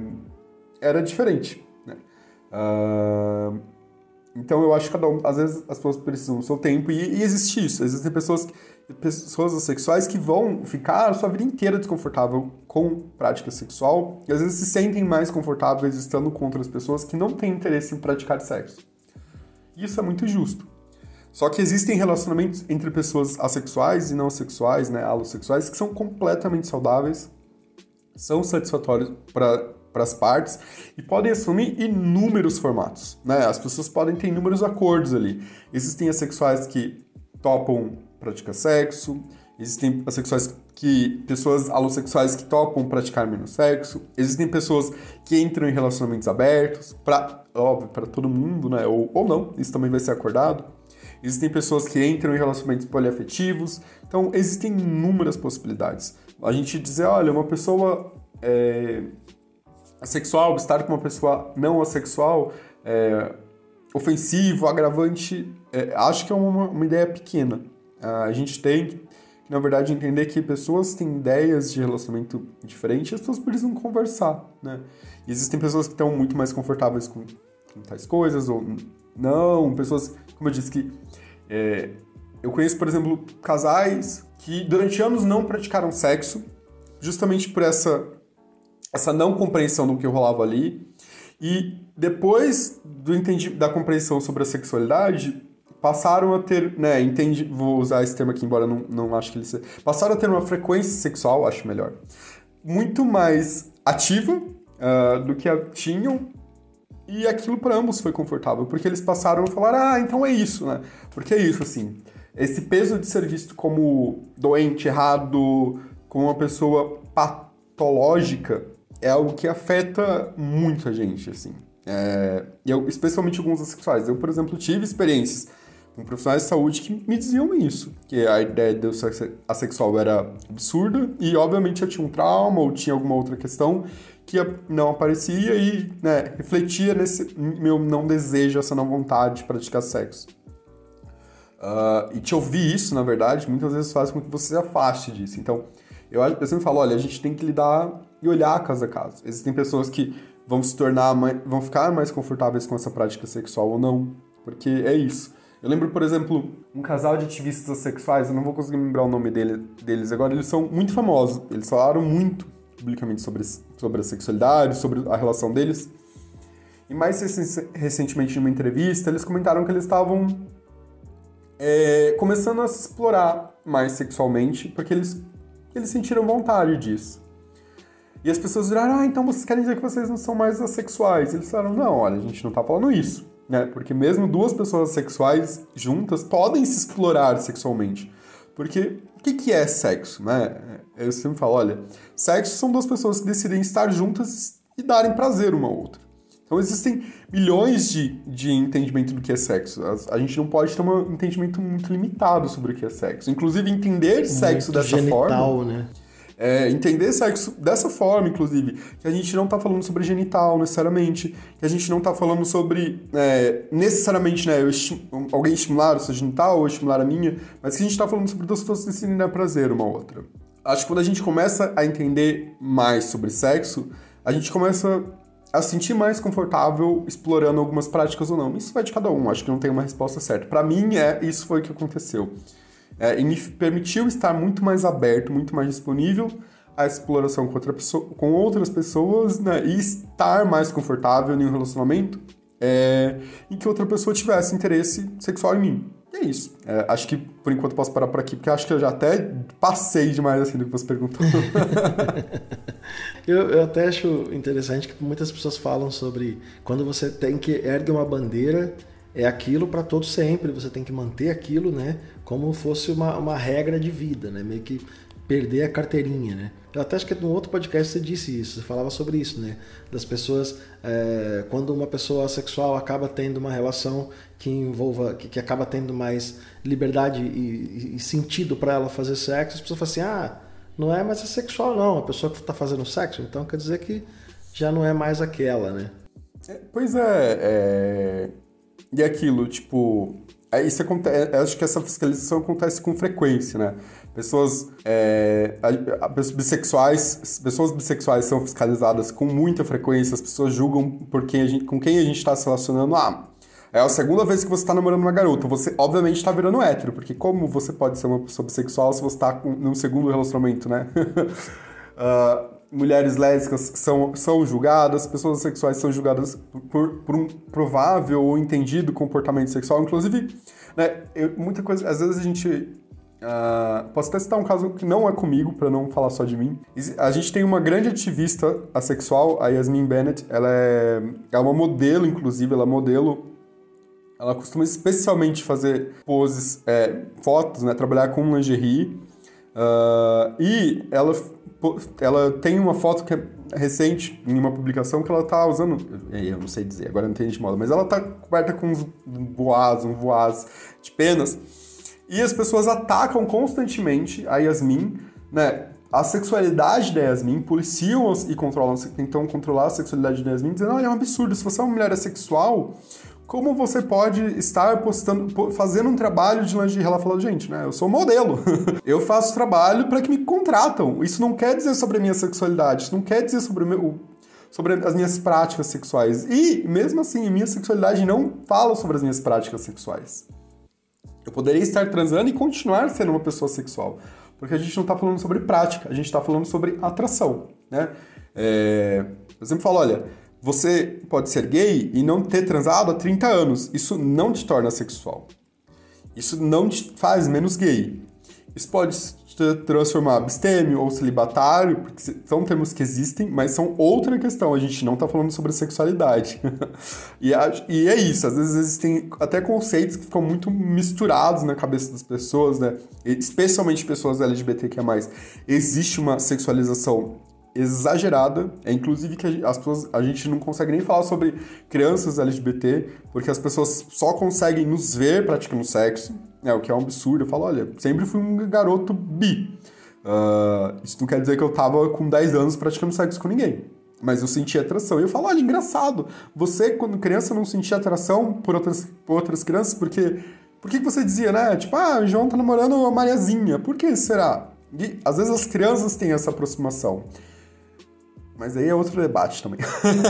era diferente. Né? Uh, então eu acho que cada um, às vezes as pessoas precisam do seu tempo e, e existe isso. Existem pessoas, pessoas sexuais que vão ficar a sua vida inteira desconfortável com prática sexual e às vezes se sentem mais confortáveis estando com outras pessoas que não têm interesse em praticar sexo. Isso é muito justo. Só que existem relacionamentos entre pessoas assexuais e não sexuais, né, alossexuais, que são completamente saudáveis, são satisfatórios para as partes e podem assumir inúmeros formatos, né? As pessoas podem ter inúmeros acordos ali. Existem assexuais que topam praticar sexo, existem assexuais que pessoas alossexuais que topam praticar menos sexo, existem pessoas que entram em relacionamentos abertos para óbvio para todo mundo, né? Ou, ou não, isso também vai ser acordado. Existem pessoas que entram em relacionamentos poliafetivos. Então, existem inúmeras possibilidades. A gente dizer, olha, uma pessoa é, assexual, estar com uma pessoa não assexual, é, ofensivo, agravante, é, acho que é uma, uma ideia pequena. a gente tem na verdade, entender que pessoas têm ideias de relacionamento diferentes e as pessoas precisam conversar, né? E existem pessoas que estão muito mais confortáveis com, com tais coisas ou não, pessoas, como eu disse, que é, eu conheço, por exemplo, casais que durante anos não praticaram sexo, justamente por essa, essa não compreensão do que rolava ali. E depois do entendi, da compreensão sobre a sexualidade, passaram a ter, né, entendi, vou usar esse termo aqui, embora não, não acho que ele seja, passaram a ter uma frequência sexual, acho melhor, muito mais ativa uh, do que a tinham e aquilo para ambos foi confortável, porque eles passaram a falar, ah, então é isso, né? Porque é isso, assim. Esse peso de ser visto como doente, errado, como uma pessoa patológica, é algo que afeta muito a gente, assim. É, eu, especialmente alguns assexuais. Eu, por exemplo, tive experiências com profissionais de saúde que me diziam isso, que a ideia de eu ser assexual era absurda e, obviamente, eu tinha um trauma ou tinha alguma outra questão que não aparecia e né, refletia nesse meu não desejo, essa não vontade de praticar sexo. Uh, e te ouvir isso, na verdade, muitas vezes faz com que você se afaste disso. Então, eu, eu sempre falo, olha, a gente tem que lidar e olhar caso a caso. Existem pessoas que vão se tornar, vão ficar mais confortáveis com essa prática sexual ou não, porque é isso. Eu lembro, por exemplo, um casal de ativistas sexuais, eu não vou conseguir lembrar o nome dele, deles agora, eles são muito famosos. Eles falaram muito publicamente sobre, sobre a sexualidade, sobre a relação deles. E mais recentemente, em uma entrevista, eles comentaram que eles estavam é, começando a se explorar mais sexualmente, porque eles, eles sentiram vontade disso. E as pessoas viraram, ah, então vocês querem dizer que vocês não são mais assexuais? Eles falaram, não, olha, a gente não tá falando isso, né? Porque mesmo duas pessoas sexuais juntas podem se explorar sexualmente. Porque o que, que é sexo, né? Eu sempre falo, olha, sexo são duas pessoas que decidem estar juntas e darem prazer uma à outra. Então existem milhões de, de entendimento do que é sexo. A, a, gente não pode ter um entendimento muito limitado sobre o que é sexo. Inclusive, entender muito sexo dessa genital, forma. Né? É, entender sexo dessa forma, inclusive, que a gente não está falando sobre genital necessariamente, que a gente não está falando sobre é, necessariamente né, esti alguém estimular o seu genital ou estimular a minha, mas que a gente está falando sobre duas pessoas decidirem dar prazer uma outra. Acho que quando a gente começa a entender mais sobre sexo, a gente começa a sentir mais confortável explorando algumas práticas ou não. Isso vai de cada um, acho que não tem uma resposta certa. Para mim, é isso foi o que aconteceu. É, e me permitiu estar muito mais aberto, muito mais disponível à exploração com, outra pessoa, com outras pessoas né, e estar mais confortável em um relacionamento é, em que outra pessoa tivesse interesse sexual em mim. E é isso. É, acho que por enquanto posso parar por aqui, porque acho que eu já até passei demais assim do que você perguntou. eu, eu até acho interessante que muitas pessoas falam sobre quando você tem que erguer uma bandeira, é aquilo para todo sempre, você tem que manter aquilo, né? Como fosse uma, uma regra de vida, né? Meio que perder a carteirinha, né? Eu até acho que no outro podcast você disse isso, você falava sobre isso, né? Das pessoas, é, quando uma pessoa sexual acaba tendo uma relação que envolva, que, que acaba tendo mais liberdade e, e sentido para ela fazer sexo, as pessoas falam assim, ah, não é mais sexual não, a pessoa que está fazendo sexo, então quer dizer que já não é mais aquela, né? É, pois é, é, e aquilo, tipo, é, isso acontece, acho que essa fiscalização acontece com frequência, né? Pessoas é, bissexuais, pessoas bissexuais são fiscalizadas com muita frequência, as pessoas julgam por quem a gente, com quem a gente está se relacionando. Ah, é a segunda vez que você está namorando uma garota. Você, obviamente, está virando hétero, porque como você pode ser uma pessoa bissexual se você está num segundo relacionamento, né? uh, mulheres lésbicas são, são julgadas, pessoas sexuais são julgadas por, por um provável ou entendido comportamento sexual. Inclusive, né, eu, muita coisa, às vezes a gente Uh, posso até citar um caso que não é comigo, para não falar só de mim. A gente tem uma grande ativista assexual, a Yasmin Bennett. Ela é, é uma modelo, inclusive, ela é modelo. Ela costuma especialmente fazer poses, é, fotos, né, trabalhar com lingerie. Uh, e ela, ela tem uma foto que é recente, em uma publicação, que ela tá usando. Eu não sei dizer, agora não entendo de moda, mas ela tá coberta com uns voaz, um voaz de penas. E as pessoas atacam constantemente a Yasmin, né? a sexualidade da Yasmin, policiam e controlam, tentam controlar a sexualidade da Yasmin, dizendo, olha, é um absurdo, se você é uma mulher sexual, como você pode estar postando, fazendo um trabalho de lingerie? Ela falou, gente, né, eu sou modelo, eu faço trabalho para que me contratam, isso não quer dizer sobre a minha sexualidade, isso não quer dizer sobre, meu, sobre as minhas práticas sexuais, e mesmo assim, a minha sexualidade não fala sobre as minhas práticas sexuais. Eu poderia estar transando e continuar sendo uma pessoa sexual. Porque a gente não está falando sobre prática, a gente está falando sobre atração, né? É, eu sempre falo, olha, você pode ser gay e não ter transado há 30 anos. Isso não te torna sexual. Isso não te faz menos gay. Isso pode transformar abstêmio ou celibatário, porque são termos que existem, mas são outra questão. A gente não está falando sobre sexualidade. e, e, é isso, às vezes existem até conceitos que ficam muito misturados na cabeça das pessoas, né? Especialmente pessoas LGBTQIA. Existe uma sexualização exagerada, é inclusive que as pessoas, a gente não consegue nem falar sobre crianças LGBT, porque as pessoas só conseguem nos ver praticando sexo, é o que é um absurdo. Eu falo, olha, sempre fui um garoto bi. Uh, isso não quer dizer que eu tava com 10 anos praticando sexo com ninguém. Mas eu sentia atração. E eu falo, olha, engraçado. Você, quando criança, não sentia atração por outras, por outras crianças, porque... Por que, que você dizia, né? Tipo, ah, o João tá namorando a Mariazinha. Por que será? E, às vezes as crianças têm essa aproximação. Mas aí é outro debate também.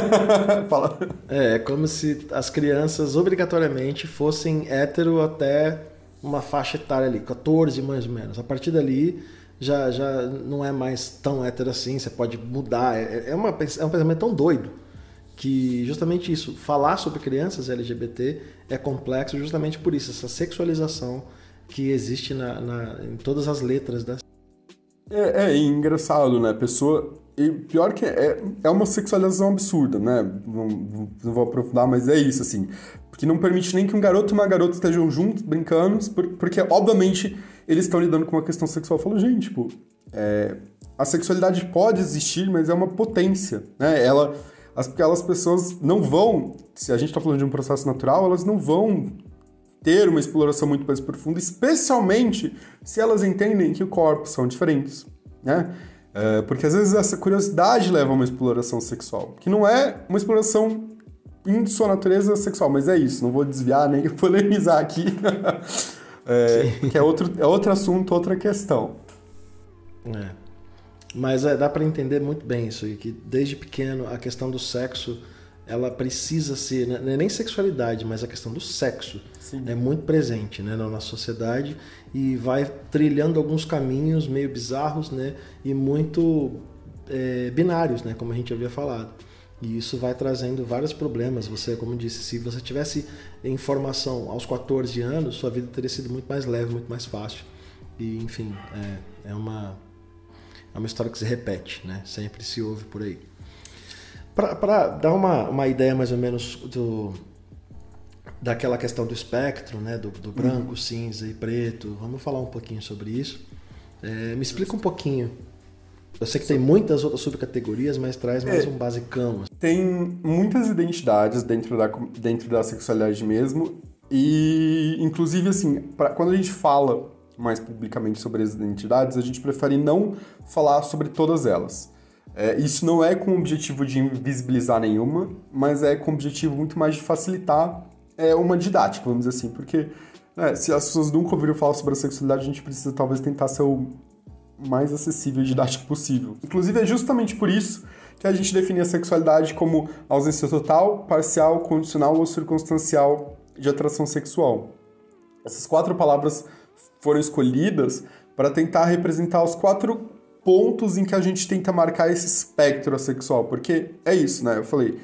Fala. É, é como se as crianças obrigatoriamente fossem hétero até uma faixa etária ali, 14 mais ou menos. A partir dali já, já não é mais tão hétero assim, você pode mudar. É, é, uma, é um pensamento tão doido que justamente isso, falar sobre crianças LGBT é complexo justamente por isso, essa sexualização que existe na, na em todas as letras da. É, é engraçado, né? A pessoa. E pior que é, é uma sexualização absurda, né? Não, não vou aprofundar, mas é isso, assim que não permite nem que um garoto e uma garota estejam juntos, brincando, porque, obviamente, eles estão lidando com uma questão sexual. Eu falo, gente, tipo, é, a sexualidade pode existir, mas é uma potência, né? Ela, as, aquelas pessoas não vão, se a gente está falando de um processo natural, elas não vão ter uma exploração muito mais profunda, especialmente se elas entendem que os corpos são diferentes, né? É, porque às vezes essa curiosidade leva a uma exploração sexual, que não é uma exploração em sua natureza sexual, mas é isso, não vou desviar nem polemizar aqui, é, que é outro, é outro assunto, outra questão. É. Mas é, dá para entender muito bem isso aí, que desde pequeno a questão do sexo ela precisa ser, né, é nem sexualidade, mas a questão do sexo Sim. é muito presente né, na nossa sociedade e vai trilhando alguns caminhos meio bizarros né, e muito é, binários, né, como a gente havia falado. E isso vai trazendo vários problemas. Você, como disse, se você tivesse informação aos 14 anos, sua vida teria sido muito mais leve, muito mais fácil. E, enfim, é, é uma, é uma história que se repete, né? Sempre se ouve por aí. Para dar uma, uma ideia mais ou menos do, daquela questão do espectro, né? Do, do branco, uhum. cinza e preto, vamos falar um pouquinho sobre isso. É, me explica um pouquinho eu sei que tem muitas outras subcategorias, mas traz mais é, um basicão. Assim. Tem muitas identidades dentro da, dentro da sexualidade mesmo. E, inclusive, assim, pra, quando a gente fala mais publicamente sobre as identidades, a gente prefere não falar sobre todas elas. É, isso não é com o objetivo de invisibilizar nenhuma, mas é com o objetivo muito mais de facilitar é, uma didática, vamos dizer assim. Porque é, se as pessoas nunca ouviram falar sobre a sexualidade, a gente precisa talvez tentar ser o mais acessível e didático possível. Inclusive, é justamente por isso que a gente define a sexualidade como ausência total, parcial, condicional ou circunstancial de atração sexual. Essas quatro palavras foram escolhidas para tentar representar os quatro pontos em que a gente tenta marcar esse espectro sexual, porque é isso, né? Eu falei,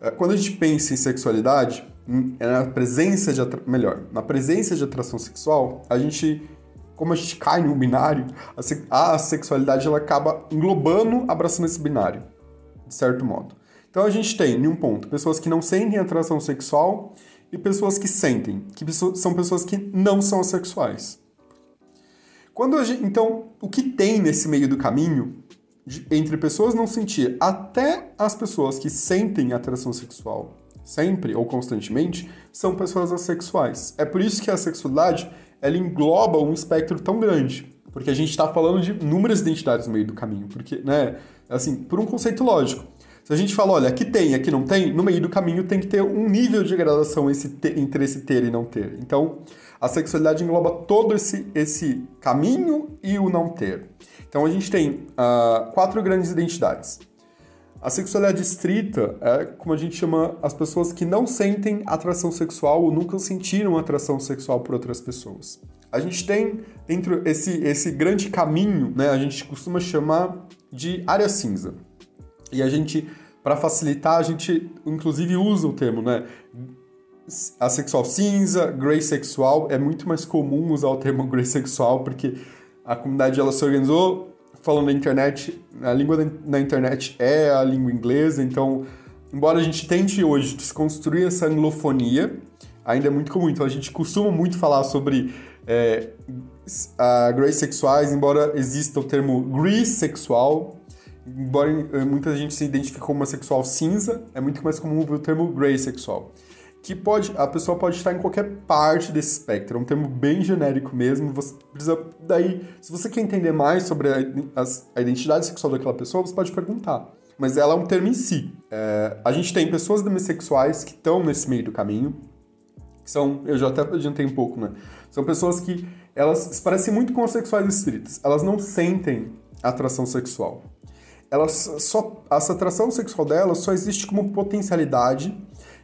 é, quando a gente pensa em sexualidade, na presença de melhor, na presença de atração sexual, a gente como a gente cai no binário, a, a sexualidade ela acaba englobando, abraçando esse binário, de certo modo. Então a gente tem, em um ponto, pessoas que não sentem atração sexual e pessoas que sentem, que são pessoas que não são assexuais. Quando gente, então, o que tem nesse meio do caminho de, entre pessoas não sentir até as pessoas que sentem atração sexual sempre ou constantemente são pessoas assexuais. É por isso que a sexualidade ela engloba um espectro tão grande. Porque a gente está falando de inúmeras identidades no meio do caminho. Porque, né, assim, por um conceito lógico. Se a gente fala, olha, aqui tem, aqui não tem, no meio do caminho tem que ter um nível de gradação esse entre esse ter e não ter. Então, a sexualidade engloba todo esse, esse caminho e o não ter. Então, a gente tem uh, quatro grandes identidades. A sexualidade estrita é como a gente chama as pessoas que não sentem atração sexual ou nunca sentiram atração sexual por outras pessoas. A gente tem dentro esse, esse grande caminho, né, a gente costuma chamar de área cinza. E a gente, para facilitar, a gente inclusive usa o termo, né? Asexual cinza, grey sexual. É muito mais comum usar o termo grey sexual porque a comunidade ela se organizou falando na internet, a língua da internet é a língua inglesa, então, embora a gente tente hoje desconstruir essa anglofonia, ainda é muito comum. Então, a gente costuma muito falar sobre é, a grey sexuais, embora exista o termo gris sexual, embora eh, muita gente se identifique como uma sexual cinza, é muito mais comum ver o termo grey sexual. Que pode, a pessoa pode estar em qualquer parte desse espectro, é um termo bem genérico mesmo. Você precisa, daí, se você quer entender mais sobre a, a, identidade sexual daquela pessoa, você pode perguntar. Mas ela é um termo em si. É, a gente tem pessoas demissexuais que estão nesse meio do caminho, que são, eu já até adiantei um pouco, né? São pessoas que elas se parecem muito com as sexuais estritas. Elas não sentem atração sexual ela só essa atração sexual dela só existe como potencialidade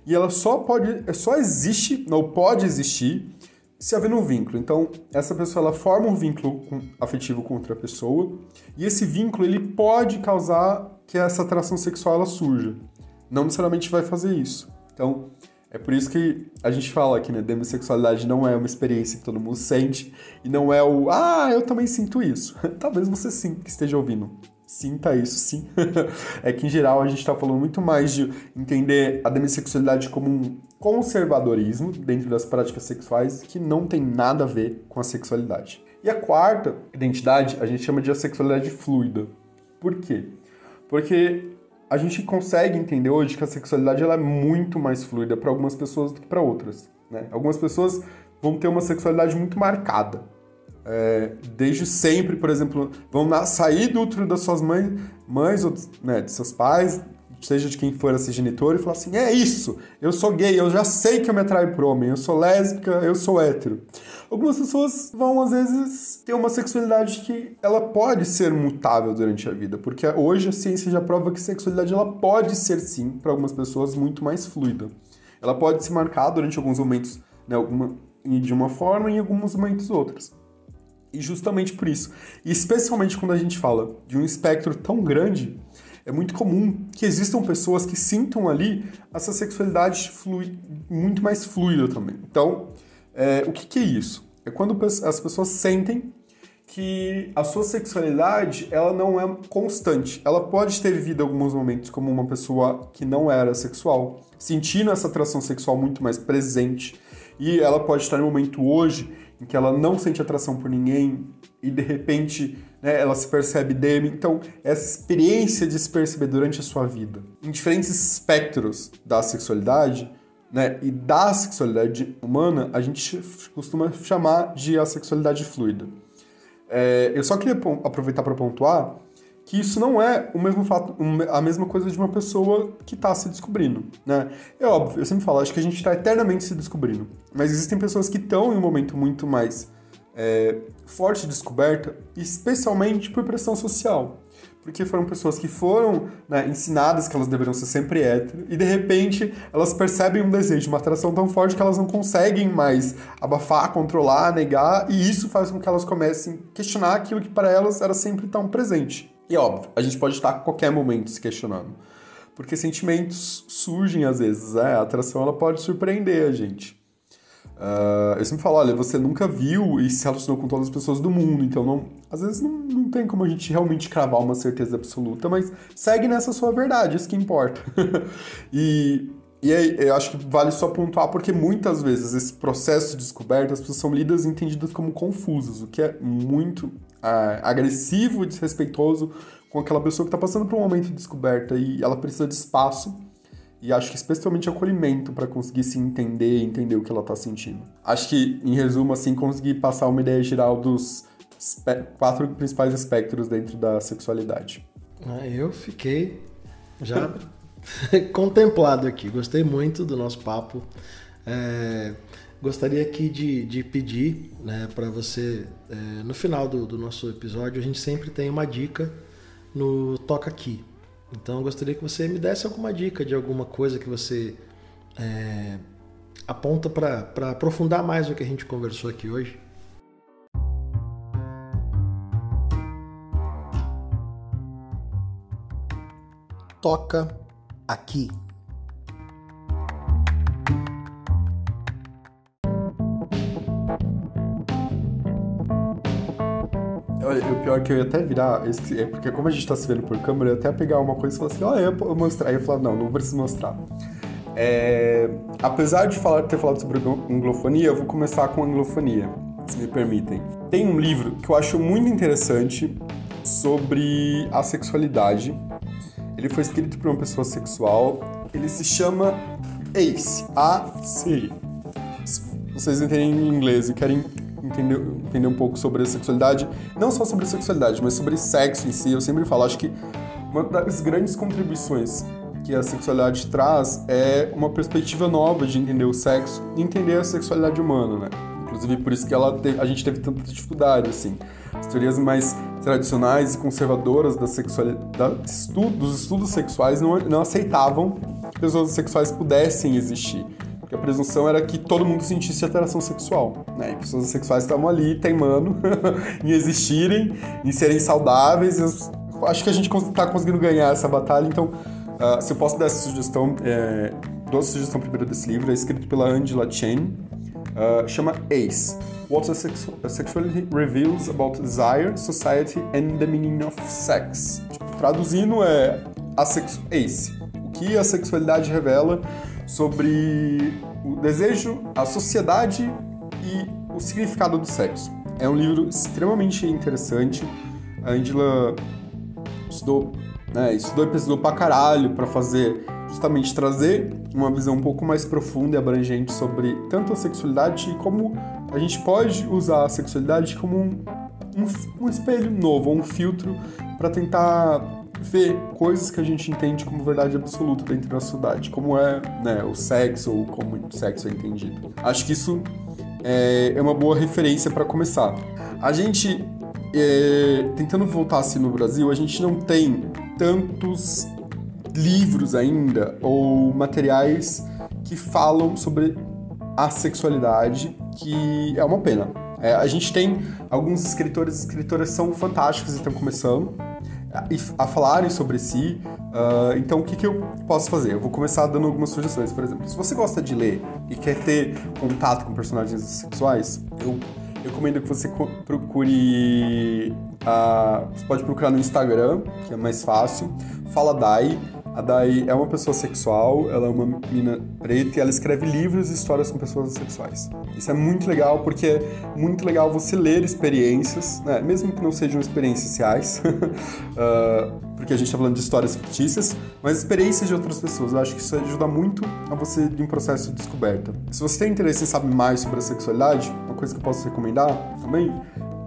e ela só pode só existe não pode existir se haver um vínculo. Então, essa pessoa ela forma um vínculo com, afetivo com outra pessoa e esse vínculo ele pode causar que essa atração sexual ela surja. Não necessariamente vai fazer isso. Então, é por isso que a gente fala que né, demissexualidade não é uma experiência que todo mundo sente e não é o ah, eu também sinto isso. Talvez você sim que esteja ouvindo sinta isso, sim. é que em geral a gente está falando muito mais de entender a demissexualidade como um conservadorismo dentro das práticas sexuais que não tem nada a ver com a sexualidade. E a quarta identidade a gente chama de sexualidade fluida. Por quê? Porque a gente consegue entender hoje que a sexualidade ela é muito mais fluida para algumas pessoas do que para outras. Né? Algumas pessoas vão ter uma sexualidade muito marcada, é, desde sempre, por exemplo, vão na, sair do útero das suas mães, mães ou né, de seus pais, seja de quem for esse genitor, e falar assim: é isso, eu sou gay, eu já sei que eu me atraio por homem, eu sou lésbica, eu sou hétero. Algumas pessoas vão, às vezes, ter uma sexualidade que ela pode ser mutável durante a vida, porque hoje a ciência já prova que sexualidade ela pode ser, sim, para algumas pessoas, muito mais fluida. Ela pode se marcar durante alguns momentos né, alguma, de uma forma e em alguns momentos outras. E justamente por isso, especialmente quando a gente fala de um espectro tão grande, é muito comum que existam pessoas que sintam ali essa sexualidade flui, muito mais fluida também. Então, é, o que, que é isso? É quando as pessoas sentem que a sua sexualidade ela não é constante. Ela pode ter vivido alguns momentos como uma pessoa que não era sexual, sentindo essa atração sexual muito mais presente, e ela pode estar no momento hoje em que ela não sente atração por ninguém e de repente né, ela se percebe demi. Então, essa experiência de se perceber durante a sua vida, em diferentes espectros da sexualidade, né, e da sexualidade humana, a gente costuma chamar de assexualidade fluida. É, eu só queria aproveitar para pontuar que isso não é o mesmo fato, a mesma coisa de uma pessoa que está se descobrindo, né? É óbvio, eu sempre falo, acho que a gente está eternamente se descobrindo, mas existem pessoas que estão em um momento muito mais é, forte de descoberta, especialmente por pressão social, porque foram pessoas que foram né, ensinadas que elas deveriam ser sempre hétero, e de repente elas percebem um desejo, uma atração tão forte que elas não conseguem mais abafar, controlar, negar, e isso faz com que elas comecem a questionar aquilo que para elas era sempre tão presente. E óbvio, a gente pode estar a qualquer momento se questionando. Porque sentimentos surgem às vezes, né? A atração ela pode surpreender a gente. Uh, eu sempre falo, olha, você nunca viu e se relacionou com todas as pessoas do mundo, então não, às vezes não, não tem como a gente realmente cravar uma certeza absoluta, mas segue nessa sua verdade, isso que importa. e, e aí, eu acho que vale só pontuar, porque muitas vezes esse processo de descoberta, as pessoas são lidas e entendidas como confusas, o que é muito agressivo e desrespeitoso com aquela pessoa que está passando por um momento de descoberta e ela precisa de espaço e acho que especialmente acolhimento para conseguir se entender e entender o que ela está sentindo. Acho que, em resumo, assim, conseguir passar uma ideia geral dos quatro principais espectros dentro da sexualidade. Ah, eu fiquei já contemplado aqui. Gostei muito do nosso papo. É, gostaria aqui de, de pedir né, para você, é, no final do, do, nosso episódio, a gente sempre tem uma dica no Toca Aqui. Então, gostaria que você me desse alguma dica de alguma coisa que você é, aponta para aprofundar mais o que a gente conversou aqui hoje. Toca aqui. Pior que eu ia até virar, esse, é porque como a gente tá se vendo por câmera, eu ia até pegar uma coisa e falar assim, olha, eu, eu mostrar. Aí eu falar, não, não preciso mostrar. É, apesar de falar, ter falado sobre anglofonia, eu vou começar com anglofonia, se me permitem. Tem um livro que eu acho muito interessante sobre a sexualidade. Ele foi escrito por uma pessoa sexual. Ele se chama ACE. A-C. Vocês entendem em inglês e querem entender, entender um pouco sobre a sexualidade, não só sobre a sexualidade, mas sobre sexo em si, eu sempre falo, acho que uma das grandes contribuições que a sexualidade traz é uma perspectiva nova de entender o sexo e entender a sexualidade humana, né? Inclusive por isso que ela te, a gente teve tanta dificuldade, assim. As teorias mais tradicionais e conservadoras da sexualidade, estudo, dos estudos sexuais não, não aceitavam que pessoas sexuais pudessem existir. A presunção era que todo mundo sentisse atração sexual, né? E pessoas sexuais estavam ali teimando em existirem, em serem saudáveis. acho que a gente está conseguindo ganhar essa batalha, então Uh, se eu posso dar essa sugestão, é, dou a sugestão primeiro desse livro, é escrito pela Angela Chen, uh, chama Ace. What a, Sexu a Sexuality Reveals About Desire, Society and the Meaning of Sex. Tipo, traduzindo é a Ace. O que a sexualidade revela sobre o desejo, a sociedade e o significado do sexo. É um livro extremamente interessante. A Angela estudou né? Estudou e pesquisou pra caralho para fazer justamente trazer uma visão um pouco mais profunda e abrangente sobre tanto a sexualidade e como a gente pode usar a sexualidade como um, um, um espelho novo, um filtro para tentar ver coisas que a gente entende como verdade absoluta dentro da sociedade, como é né, o sexo ou como o sexo é entendido. Acho que isso é, é uma boa referência para começar. A gente é, tentando voltar assim no Brasil, a gente não tem tantos livros ainda ou materiais que falam sobre a sexualidade, que é uma pena. É, a gente tem alguns escritores e escritoras são fantásticos e estão começando a, falarem sobre si. Uh, então, o que, que eu posso fazer? Eu vou começar dando algumas sugestões. Por exemplo, se você gosta de ler e quer ter contato com personagens sexuais, eu recomendo que você procure. Uh, você pode procurar no Instagram, que é mais fácil. Fala Dai. A Dai é uma pessoa sexual, ela é uma menina preta e ela escreve livros e histórias com pessoas sexuais. Isso é muito legal porque é muito legal você ler experiências, né? mesmo que não sejam experiências reais, uh, porque a gente está falando de histórias fictícias, mas experiências de outras pessoas. Eu acho que isso ajuda muito a você de um processo de descoberta. Se você tem interesse em saber mais sobre a sexualidade, uma coisa que eu posso recomendar também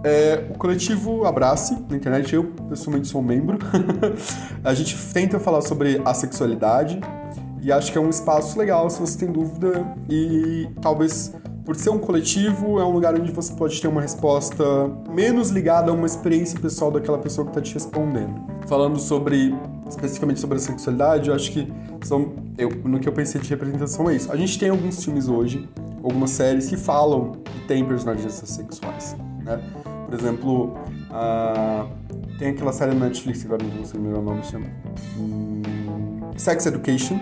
é, o coletivo Abrace, na internet, eu pessoalmente sou um membro. a gente tenta falar sobre a sexualidade e acho que é um espaço legal se você tem dúvida e talvez por ser um coletivo, é um lugar onde você pode ter uma resposta menos ligada a uma experiência pessoal daquela pessoa que está te respondendo. Falando sobre, especificamente sobre a sexualidade, eu acho que são, eu, no que eu pensei de representação é isso. A gente tem alguns filmes hoje, algumas séries que falam e tem personagens sexuais, né? Por exemplo, tem aquela série na Netflix, agora não sei o nome, chama hum, Sex Education,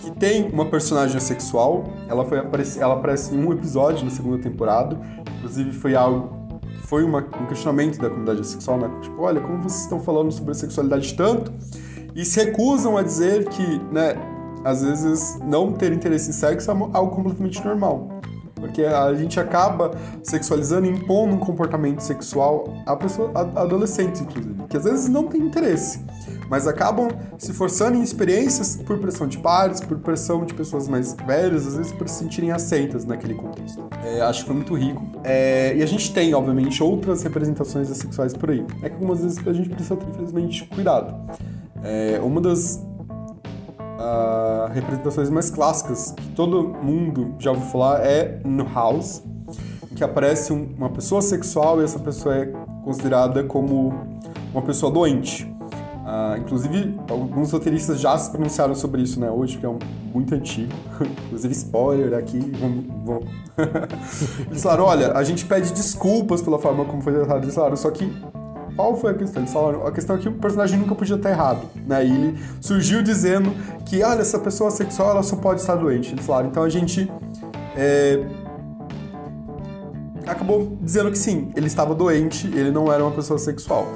que tem uma personagem sexual. Ela, foi, ela aparece em um episódio na segunda temporada. Inclusive, foi algo foi uma, um questionamento da comunidade sexual, né? Tipo, olha, como vocês estão falando sobre sexualidade tanto e se recusam a dizer que, né, às vezes não ter interesse em sexo é algo completamente normal. Porque a gente acaba sexualizando e impondo um comportamento sexual a pessoa, a adolescentes, inclusive. que às vezes não tem interesse, mas acabam se forçando em experiências por pressão de pares, por pressão de pessoas mais velhas, às vezes por se sentirem aceitas naquele contexto. É, acho que foi muito rico. É, e a gente tem, obviamente, outras representações sexuais por aí. É que algumas vezes a gente precisa ter, infelizmente, cuidado. É, uma das uh, representações mais clássicas que todo mundo já ouviu falar é no House, que aparece um, uma pessoa sexual e essa pessoa é considerada como uma pessoa doente. Uh, inclusive, alguns roteiristas já se pronunciaram sobre isso, né, hoje, que é um, muito antigo. inclusive, spoiler aqui, vamos... vamos. Eles falaram, olha, a gente pede desculpas pela forma como foi tratado. Eles falaram, só que qual foi a questão? Eles falaram, a questão é que o personagem nunca podia estar errado, né? E ele surgiu dizendo que, olha, essa pessoa sexual, ela só pode estar doente. Eles falaram, então a gente é... acabou dizendo que sim, ele estava doente, ele não era uma pessoa sexual.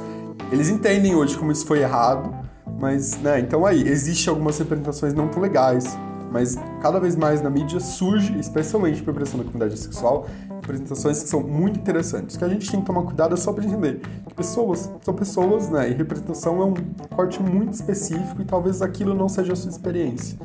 Eles entendem hoje como isso foi errado, mas, né, então aí, existem algumas representações não tão legais, mas cada vez mais na mídia surge, especialmente por pressão da comunidade sexual, representações que são muito interessantes. O que a gente tem que tomar cuidado é só para entender que pessoas são pessoas, né? E representação é um corte muito específico e talvez aquilo não seja a sua experiência.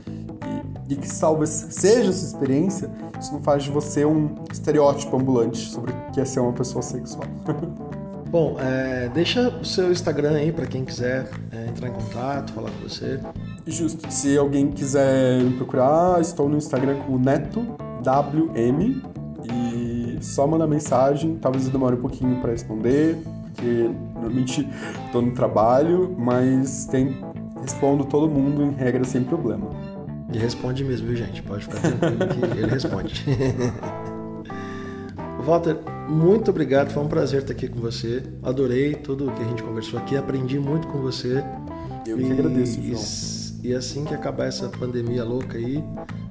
E, e que talvez seja a sua experiência, isso não faz de você um estereótipo ambulante sobre o que é ser uma pessoa sexual. Bom, é, deixa o seu Instagram aí para quem quiser é, entrar em contato, falar com você. Justo. Se alguém quiser me procurar, estou no Instagram com Neto WM e só manda mensagem. Talvez eu demore um pouquinho para responder, porque normalmente estou no trabalho, mas tem respondo todo mundo em regra sem problema. E responde mesmo, viu, gente? Pode ficar tranquilo que ele responde. Walter, muito obrigado, foi um prazer estar aqui com você. Adorei tudo que a gente conversou aqui, aprendi muito com você. Eu que e, agradeço, João. E, e assim que acabar essa pandemia louca aí,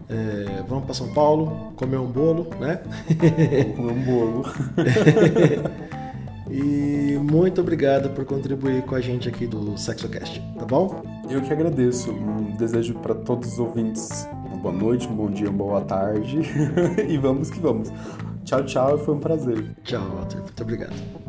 é, vamos para São Paulo, comer um bolo, né? Comer um bolo. e muito obrigado por contribuir com a gente aqui do SexoCast, tá bom? Eu que agradeço. Um desejo para todos os ouvintes uma boa noite, um bom dia, uma boa tarde. e vamos que vamos. Tchau, tchau, foi um prazer. Tchau, Walter. Muito obrigado.